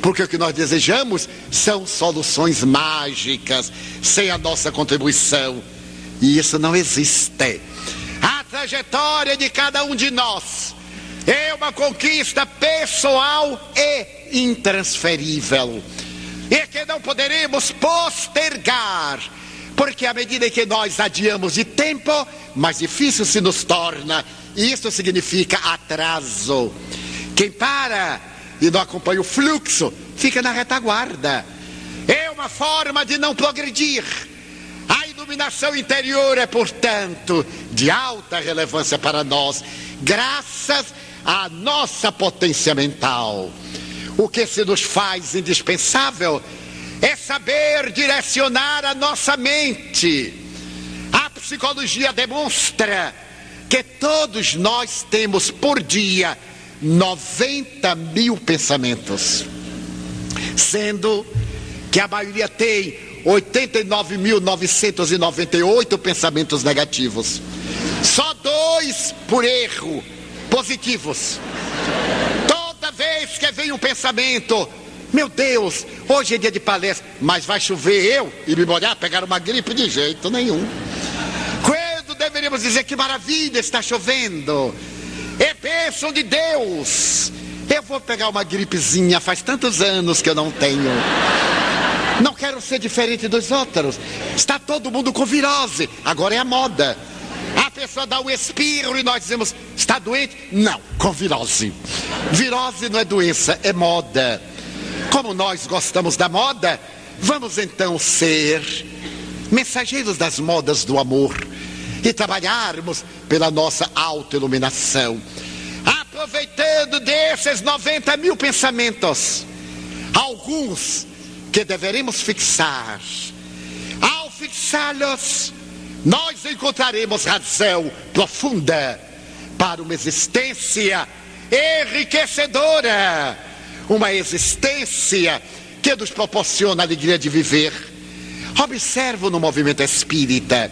Speaker 1: Porque o que nós desejamos são soluções mágicas, sem a nossa contribuição. E isso não existe. A trajetória de cada um de nós é uma conquista pessoal e intransferível e que não poderemos postergar, porque à medida que nós adiamos de tempo, mais difícil se nos torna, e isso significa atraso. Quem para e não acompanha o fluxo, fica na retaguarda. É uma forma de não progredir. A iluminação interior é, portanto, de alta relevância para nós, graças à nossa potência mental. O que se nos faz indispensável é saber direcionar a nossa mente. A psicologia demonstra que todos nós temos por dia 90 mil pensamentos, sendo que a maioria tem 89.998 pensamentos negativos, só dois por erro positivos. Vez que vem um pensamento, meu Deus, hoje é dia de palestra, mas vai chover eu e me molhar, pegar uma gripe de jeito nenhum. Quando deveríamos dizer que maravilha, está chovendo, é bênção de Deus. Eu vou pegar uma gripezinha, faz tantos anos que eu não tenho. Não quero ser diferente dos outros. Está todo mundo com virose, agora é a moda. A pessoa dá um espirro e nós dizemos, está doente? Não, com virose. Virose não é doença, é moda. Como nós gostamos da moda, vamos então ser mensageiros das modas do amor e trabalharmos pela nossa autoiluminação. Aproveitando desses 90 mil pensamentos, alguns que deveremos fixar. Ao fixá-los, nós encontraremos razão profunda para uma existência enriquecedora, uma existência que nos proporciona a alegria de viver. Observo no movimento espírita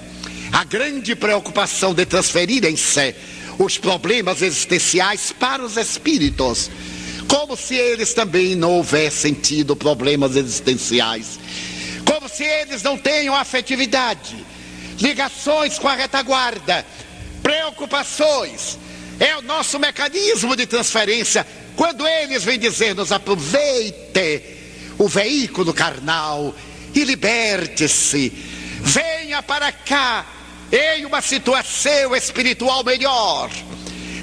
Speaker 1: a grande preocupação de transferirem-se os problemas existenciais para os espíritos, como se eles também não houvessem tido problemas existenciais, como se eles não tenham afetividade ligações com a retaguarda, preocupações. É o nosso mecanismo de transferência. Quando eles vêm dizer-nos aproveite o veículo carnal e liberte-se. Venha para cá em uma situação espiritual melhor.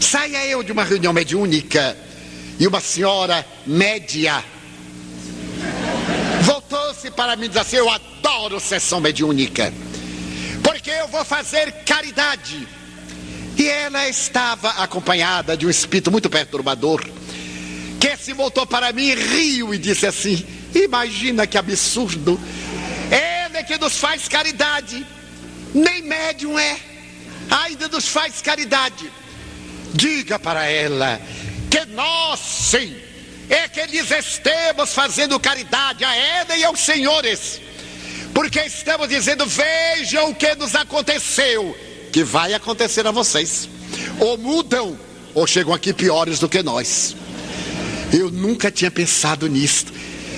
Speaker 1: Saia eu de uma reunião mediúnica e uma senhora média voltou-se para mim e disse assim: Eu adoro sessão mediúnica, porque eu vou fazer caridade. E ela estava acompanhada de um espírito muito perturbador, que se voltou para mim, riu e disse assim: Imagina que absurdo, ele que nos faz caridade, nem médium é, ainda nos faz caridade. Diga para ela que nós sim é que lhes estemos fazendo caridade a ela e aos senhores, porque estamos dizendo: vejam o que nos aconteceu, que vai acontecer a vocês, ou mudam, ou chegam aqui piores do que nós. Eu nunca tinha pensado nisto.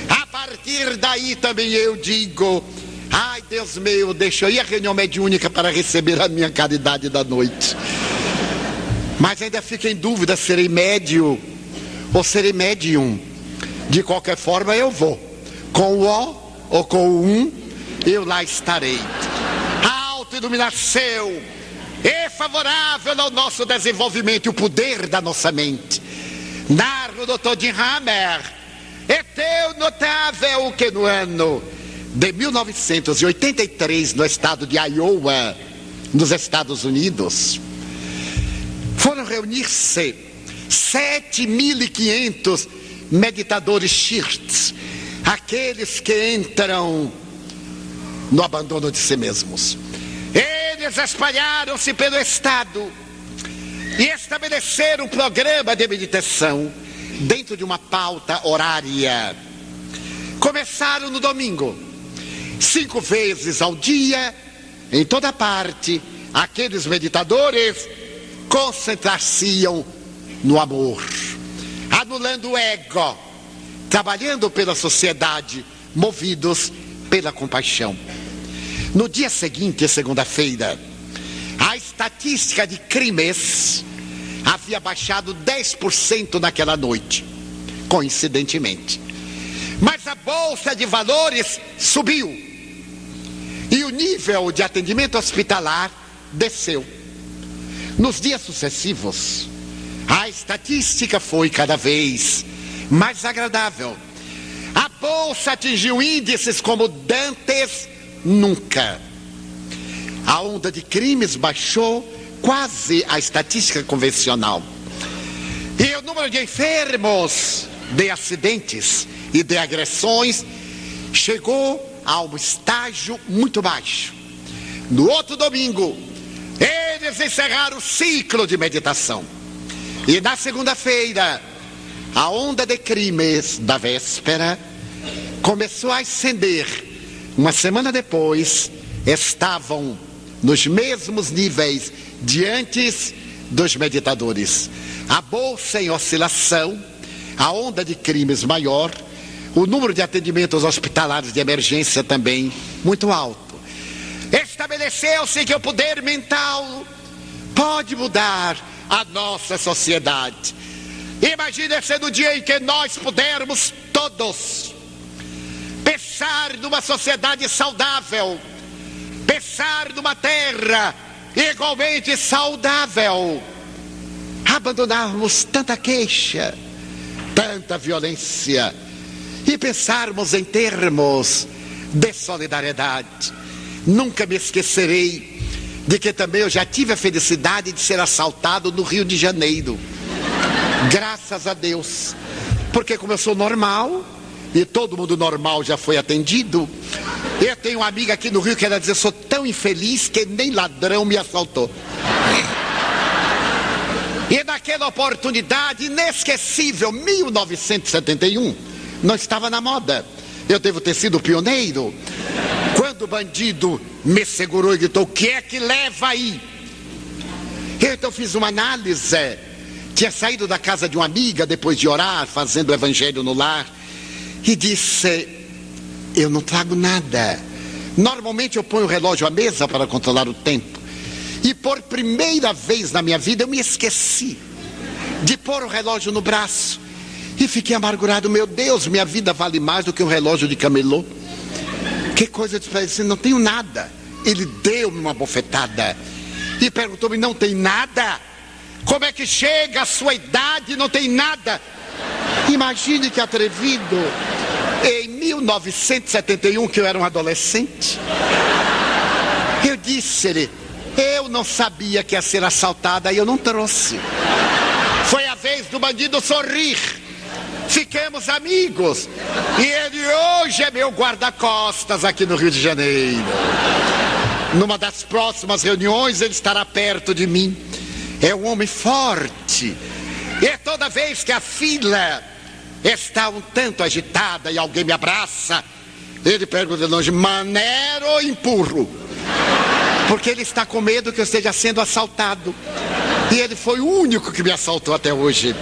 Speaker 1: A partir daí também eu digo: ai Deus meu, deixa eu ir à reunião mediúnica para receber a minha caridade da noite. Mas ainda fico em dúvida: serei médio ou serei médium. De qualquer forma, eu vou. Com o O ou com o Um, eu lá estarei. A autoiluminação é favorável ao nosso desenvolvimento e o poder da nossa mente. Narro Dr. Jim Hammer é tão notável que no ano de 1983, no estado de Iowa, nos Estados Unidos, foram reunir-se 7.500 meditadores shirts, aqueles que entram no abandono de si mesmos. Eles espalharam-se pelo estado e estabeleceram um programa de meditação dentro de uma pauta horária. Começaram no domingo, cinco vezes ao dia, em toda parte, aqueles meditadores concentrar-se-iam no amor, anulando o ego, trabalhando pela sociedade, movidos pela compaixão. No dia seguinte, segunda-feira, a estatística de crimes havia baixado 10% naquela noite, coincidentemente. Mas a bolsa de valores subiu e o nível de atendimento hospitalar desceu. Nos dias sucessivos, a estatística foi cada vez mais agradável. A bolsa atingiu índices como dantes nunca. A onda de crimes baixou quase a estatística convencional. E o número de enfermos, de acidentes e de agressões chegou a um estágio muito baixo. No outro domingo, eles encerraram o ciclo de meditação. E na segunda-feira, a onda de crimes da véspera começou a ascender. Uma semana depois, estavam nos mesmos níveis de antes dos meditadores. A bolsa em oscilação, a onda de crimes maior, o número de atendimentos hospitalares de emergência também muito alto. Estabeleceu-se que o poder mental pode mudar a nossa sociedade. Imagine se no dia em que nós pudermos todos pensar numa sociedade saudável, pensar numa terra igualmente saudável, abandonarmos tanta queixa, tanta violência e pensarmos em termos de solidariedade. Nunca me esquecerei de que também eu já tive a felicidade de ser assaltado no Rio de Janeiro. Graças a Deus. Porque como eu sou normal, e todo mundo normal já foi atendido, eu tenho uma amiga aqui no Rio que ela diz, eu sou tão infeliz que nem ladrão me assaltou. E naquela oportunidade inesquecível, 1971, não estava na moda. Eu devo ter sido pioneiro. Quando o bandido me segurou e gritou: O que é que leva aí? Eu então fiz uma análise. Tinha saído da casa de uma amiga depois de orar, fazendo o evangelho no lar, e disse: Eu não trago nada. Normalmente eu ponho o relógio à mesa para controlar o tempo. E por primeira vez na minha vida eu me esqueci de pôr o relógio no braço. E fiquei amargurado, meu Deus, minha vida vale mais do que um relógio de camelô. Que coisa de assim, não tenho nada. Ele deu-me uma bofetada e perguntou-me: não tem nada? Como é que chega a sua idade e não tem nada? Imagine que atrevido. Em 1971, que eu era um adolescente, eu disse-lhe: eu não sabia que ia ser assaltada e eu não trouxe. Foi a vez do bandido sorrir. Fiquemos amigos. E ele hoje é meu guarda-costas aqui no Rio de Janeiro. Numa das próximas reuniões ele estará perto de mim. É um homem forte. E toda vez que a fila está um tanto agitada e alguém me abraça, ele pergunta de longe: maneiro ou empurro? Porque ele está com medo que eu esteja sendo assaltado. E ele foi o único que me assaltou até hoje.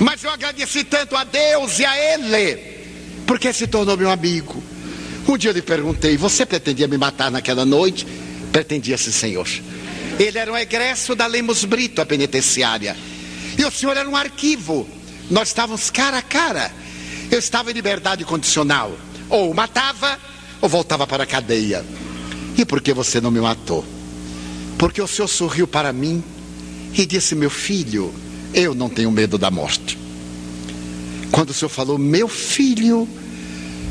Speaker 1: Mas eu agradeci tanto a Deus e a ele, porque se tornou meu amigo. Um dia eu lhe perguntei: Você pretendia me matar naquela noite? Pretendia, sim, senhor. Ele era um egresso da Lemos Brito, a penitenciária. E o senhor era um arquivo. Nós estávamos cara a cara. Eu estava em liberdade condicional. Ou matava, ou voltava para a cadeia. E por que você não me matou? Porque o Senhor sorriu para mim e disse: Meu filho, eu não tenho medo da morte. Quando o Senhor falou, meu filho,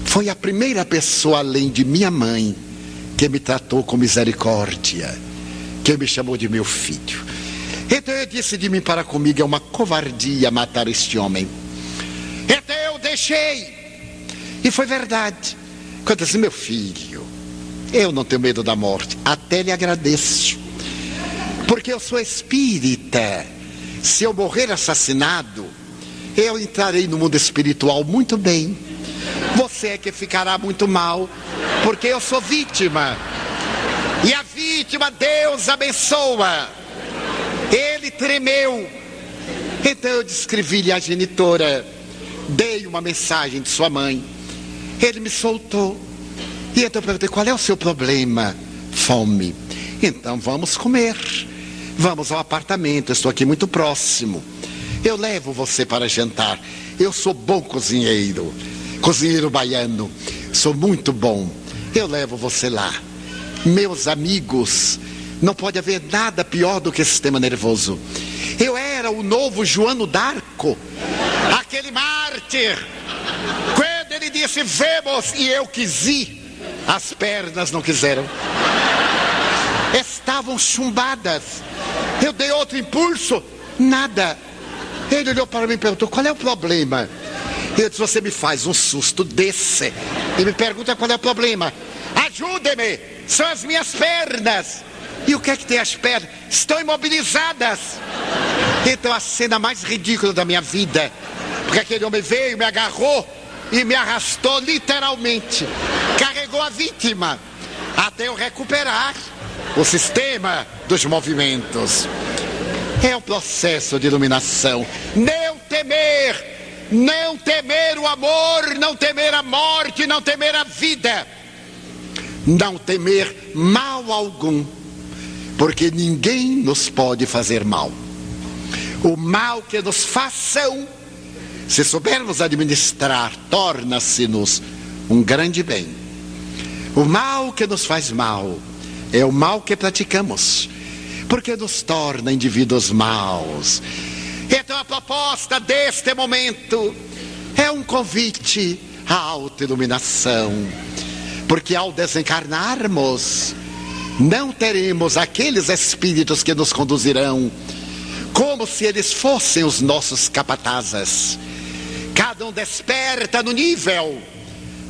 Speaker 1: foi a primeira pessoa além de minha mãe que me tratou com misericórdia, que me chamou de meu filho. Então eu disse de mim para comigo: é uma covardia matar este homem. Então eu deixei. E foi verdade. Quando disse, meu filho, eu não tenho medo da morte, até lhe agradeço. Porque eu sou espírita. Se eu morrer assassinado, eu entrarei no mundo espiritual muito bem. Você é que ficará muito mal, porque eu sou vítima. E a vítima, Deus abençoa. Ele tremeu. Então eu descrevi-lhe a genitora, dei uma mensagem de sua mãe. Ele me soltou. E então eu perguntei: qual é o seu problema? Fome. Então vamos comer. Vamos ao apartamento, estou aqui muito próximo. Eu levo você para jantar. Eu sou bom cozinheiro, cozinheiro baiano. Sou muito bom. Eu levo você lá. Meus amigos, não pode haver nada pior do que sistema nervoso. Eu era o novo Joano d'Arco, aquele mártir. Quando ele disse vemos e eu quis ir, as pernas não quiseram. Estavam chumbadas. Eu dei outro impulso, nada. Ele olhou para mim e perguntou: qual é o problema? Eu disse: você me faz um susto desse e me pergunta qual é o problema. Ajude-me, são as minhas pernas. E o que é que tem as pernas? Estão imobilizadas. Então a cena mais ridícula da minha vida, porque aquele homem veio, me agarrou e me arrastou literalmente carregou a vítima até eu recuperar o sistema dos movimentos. É um processo de iluminação. Não temer, não temer o amor, não temer a morte, não temer a vida. Não temer mal algum, porque ninguém nos pode fazer mal. O mal que nos façam, se soubermos administrar, torna-se-nos um grande bem. O mal que nos faz mal é o mal que praticamos, porque nos torna indivíduos maus. Então a proposta deste momento é um convite à autoiluminação, porque ao desencarnarmos, não teremos aqueles espíritos que nos conduzirão como se eles fossem os nossos capatazes. Cada um desperta no nível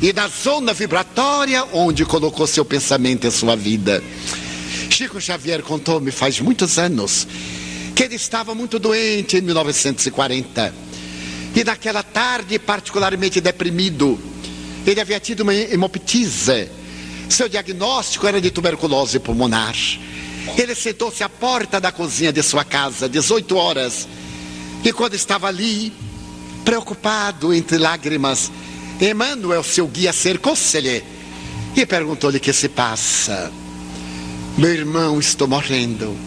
Speaker 1: e na zona vibratória onde colocou seu pensamento e sua vida. Chico Xavier contou-me faz muitos anos que ele estava muito doente em 1940. E naquela tarde, particularmente deprimido, ele havia tido uma hemoptise. Seu diagnóstico era de tuberculose pulmonar. Ele sentou-se à porta da cozinha de sua casa, 18 horas. E quando estava ali, preocupado entre lágrimas, Emmanuel, seu guia, cercou-se-lhe e perguntou-lhe o que se passa. Meu irmão, estou morrendo.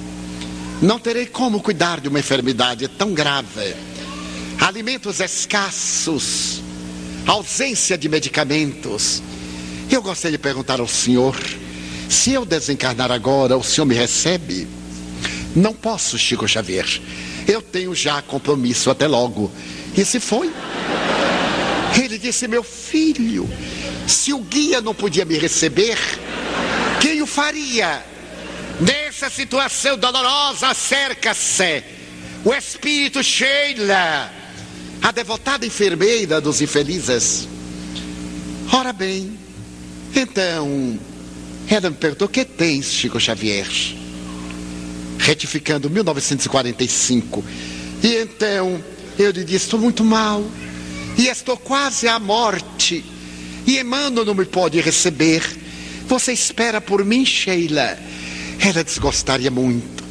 Speaker 1: Não terei como cuidar de uma enfermidade tão grave. alimentos escassos, ausência de medicamentos. Eu gostaria de perguntar ao senhor: se eu desencarnar agora, o senhor me recebe? Não posso, Chico Xavier. Eu tenho já compromisso, até logo. E se foi? Ele disse: Meu filho, se o guia não podia me receber, quem o faria? Nessa situação dolorosa, acerca-se o espírito Sheila, a devotada enfermeira dos infelizes. Ora bem, então, ela me perguntou: O que tens, Chico Xavier? Retificando 1945. E então eu lhe disse: Estou muito mal e estou quase à morte. E Emmanuel não me pode receber. Você espera por mim, Sheila? Ela desgostaria muito,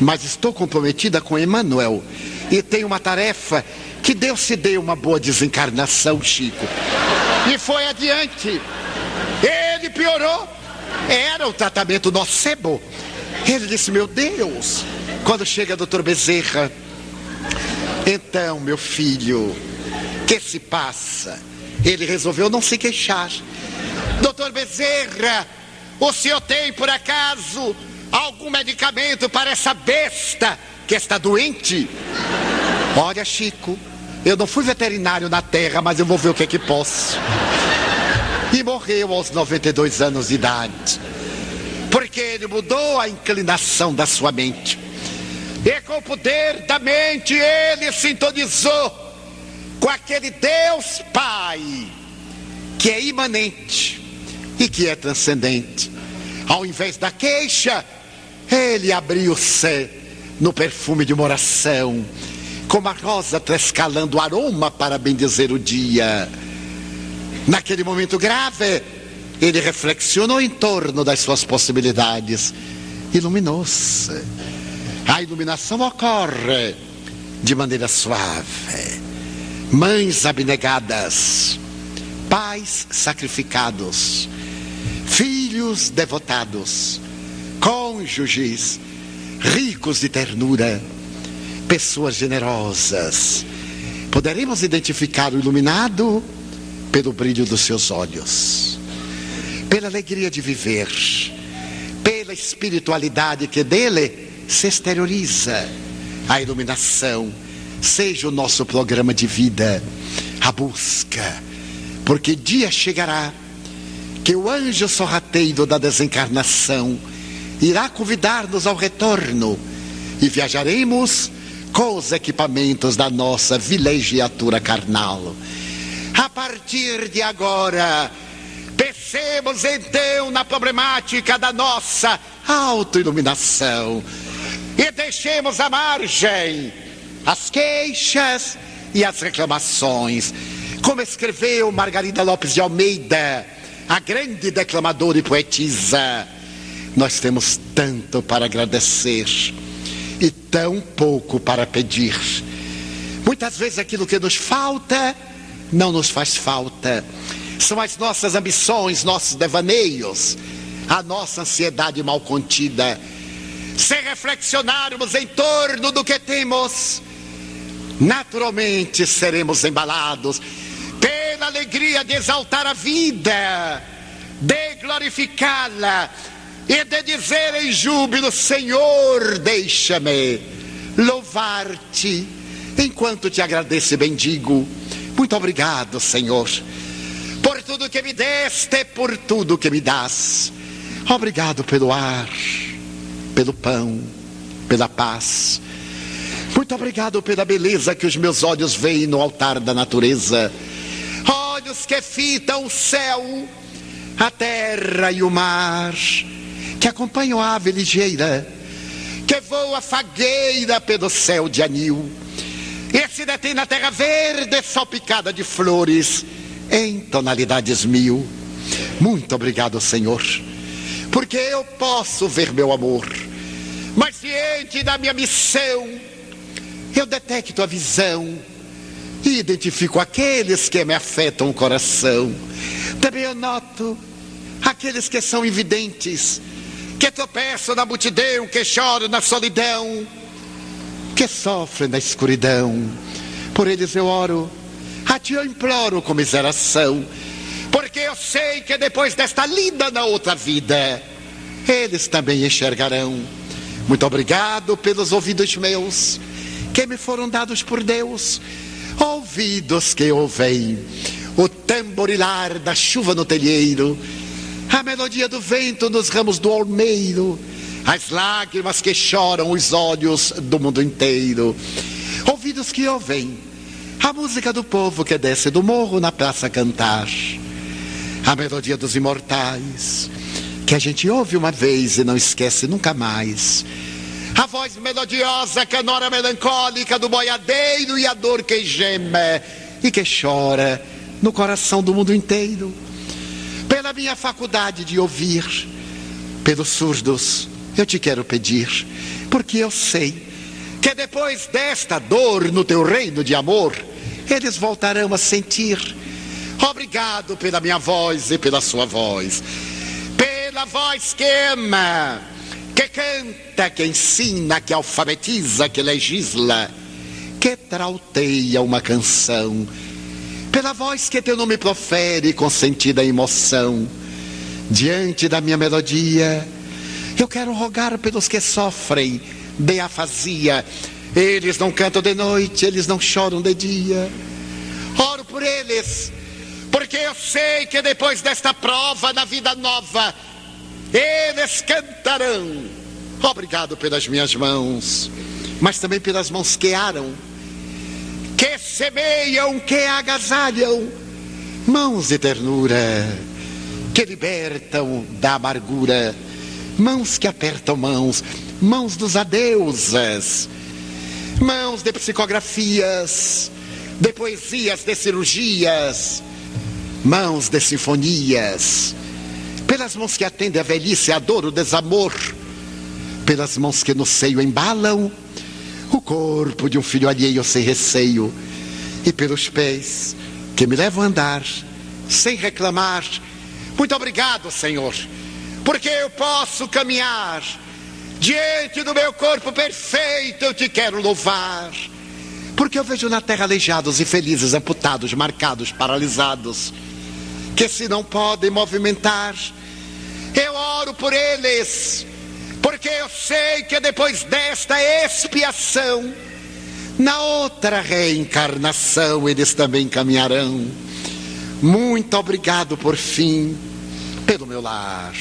Speaker 1: mas estou comprometida com Emmanuel e tenho uma tarefa que Deus se dê uma boa desencarnação, Chico. E foi adiante. Piorou. Era o tratamento nocebo. Ele disse: Meu Deus. Quando chega doutor Bezerra, então, meu filho, que se passa? Ele resolveu não se queixar. Doutor Bezerra, o senhor tem por acaso algum medicamento para essa besta que está doente? Olha, Chico, eu não fui veterinário na terra, mas eu vou ver o que é que posso. E morreu aos 92 anos de idade. Porque ele mudou a inclinação da sua mente. E com o poder da mente ele sintonizou com aquele Deus Pai que é imanente e que é transcendente. Ao invés da queixa, ele abriu-se no perfume de uma oração, como a rosa trescalando o aroma para bendizer o dia. Naquele momento grave, ele reflexionou em torno das suas possibilidades, iluminou-se. A iluminação ocorre de maneira suave. Mães abnegadas, pais sacrificados, filhos devotados, cônjuges ricos de ternura, pessoas generosas. Poderemos identificar o iluminado pelo brilho dos seus olhos, pela alegria de viver, pela espiritualidade que dele se exterioriza, a iluminação. Seja o nosso programa de vida, a busca, porque dia chegará que o anjo sorrateiro da desencarnação irá convidar-nos ao retorno e viajaremos com os equipamentos da nossa vilegiatura carnal. Partir de agora, pensemos então na problemática da nossa autoiluminação e deixemos à margem as queixas e as reclamações. Como escreveu Margarida Lopes de Almeida, a grande declamadora e poetisa, nós temos tanto para agradecer e tão pouco para pedir. Muitas vezes aquilo que nos falta não nos faz falta. São as nossas ambições, nossos devaneios, a nossa ansiedade mal contida. Se reflexionarmos em torno do que temos, naturalmente seremos embalados pela alegria de exaltar a vida, de glorificá-la e de dizer em júbilo: Senhor, deixa-me louvar-te, enquanto te agradeço e bendigo. Muito obrigado, Senhor, por tudo que me deste, por tudo que me das. Obrigado pelo ar, pelo pão, pela paz. Muito obrigado pela beleza que os meus olhos veem no altar da natureza. Olhos que fitam o céu, a terra e o mar que acompanha a ave ligeira, que voa fagueira pelo céu de anil, e se detém na terra verde salpicada de flores, em tonalidades mil. Muito obrigado, Senhor, porque eu posso ver meu amor, mas ciente da minha missão, eu detecto a visão e identifico aqueles que me afetam o coração. Também eu noto aqueles que são evidentes que tropeçam na multidão, que choram na solidão, que sofrem na escuridão. Por eles eu oro, a ti eu imploro comiseração, porque eu sei que depois desta linda na outra vida, eles também enxergarão. Muito obrigado pelos ouvidos meus, que me foram dados por Deus, ouvidos que ouvem o tamborilar da chuva no telheiro, a melodia do vento nos ramos do olmeiro, as lágrimas que choram os olhos do mundo inteiro, ouvidos que ouvem a música do povo que desce do morro na praça cantar, a melodia dos imortais, que a gente ouve uma vez e não esquece nunca mais. A voz melodiosa, canora melancólica do boiadeiro e a dor que geme e que chora no coração do mundo inteiro. Pela minha faculdade de ouvir, pelos surdos, eu te quero pedir, porque eu sei que depois desta dor no teu reino de amor, eles voltarão a sentir. Obrigado pela minha voz e pela sua voz, pela voz que ama, que canta, que ensina, que alfabetiza, que legisla, que trauteia uma canção pela voz que teu nome profere com sentida emoção, diante da minha melodia, eu quero rogar pelos que sofrem de afasia. Eles não cantam de noite, eles não choram de dia. Oro por eles, porque eu sei que depois desta prova na vida nova, eles cantarão. Obrigado pelas minhas mãos, mas também pelas mãos que aram que semeiam, que agasalham, mãos de ternura, que libertam da amargura, mãos que apertam mãos, mãos dos adeusas, mãos de psicografias, de poesias, de cirurgias, mãos de sinfonias, pelas mãos que atendem a velhice, a dor, o desamor, pelas mãos que no seio embalam o corpo de um filho alheio sem receio, e pelos pés que me levam a andar sem reclamar. Muito obrigado, Senhor, porque eu posso caminhar diante do meu corpo perfeito, eu te quero louvar. Porque eu vejo na terra aleijados e felizes, amputados, marcados, paralisados, que se não podem movimentar, eu oro por eles porque eu sei que depois desta expiação, na outra reencarnação eles também caminharão. Muito obrigado por fim pelo meu lar.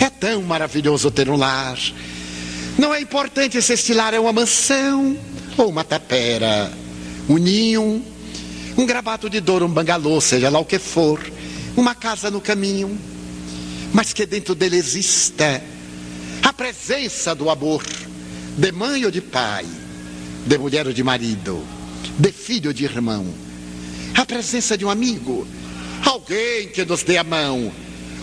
Speaker 1: É tão maravilhoso ter um lar. Não é importante se este lar é uma mansão ou uma tapera, um ninho, um gravato de dor, um bangalô, seja lá o que for, uma casa no caminho, mas que dentro dele exista a presença do amor, de mãe ou de pai, de mulher ou de marido, de filho ou de irmão, a presença de um amigo, alguém que nos dê a mão,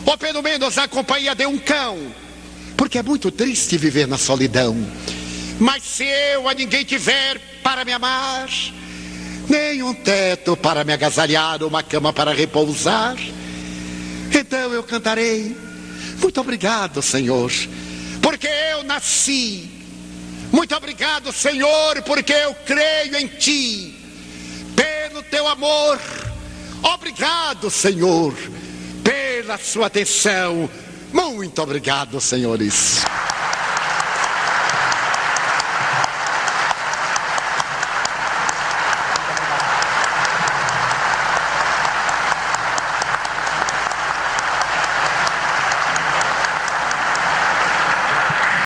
Speaker 1: ou pelo menos a companhia de um cão, porque é muito triste viver na solidão. Mas se eu a ninguém tiver para me amar, nem um teto para me agasalhar, uma cama para repousar, então eu cantarei. Muito obrigado, Senhor porque eu nasci. Muito obrigado, Senhor, porque eu creio em Ti, pelo Teu amor. Obrigado, Senhor, pela Sua atenção. Muito obrigado, senhores.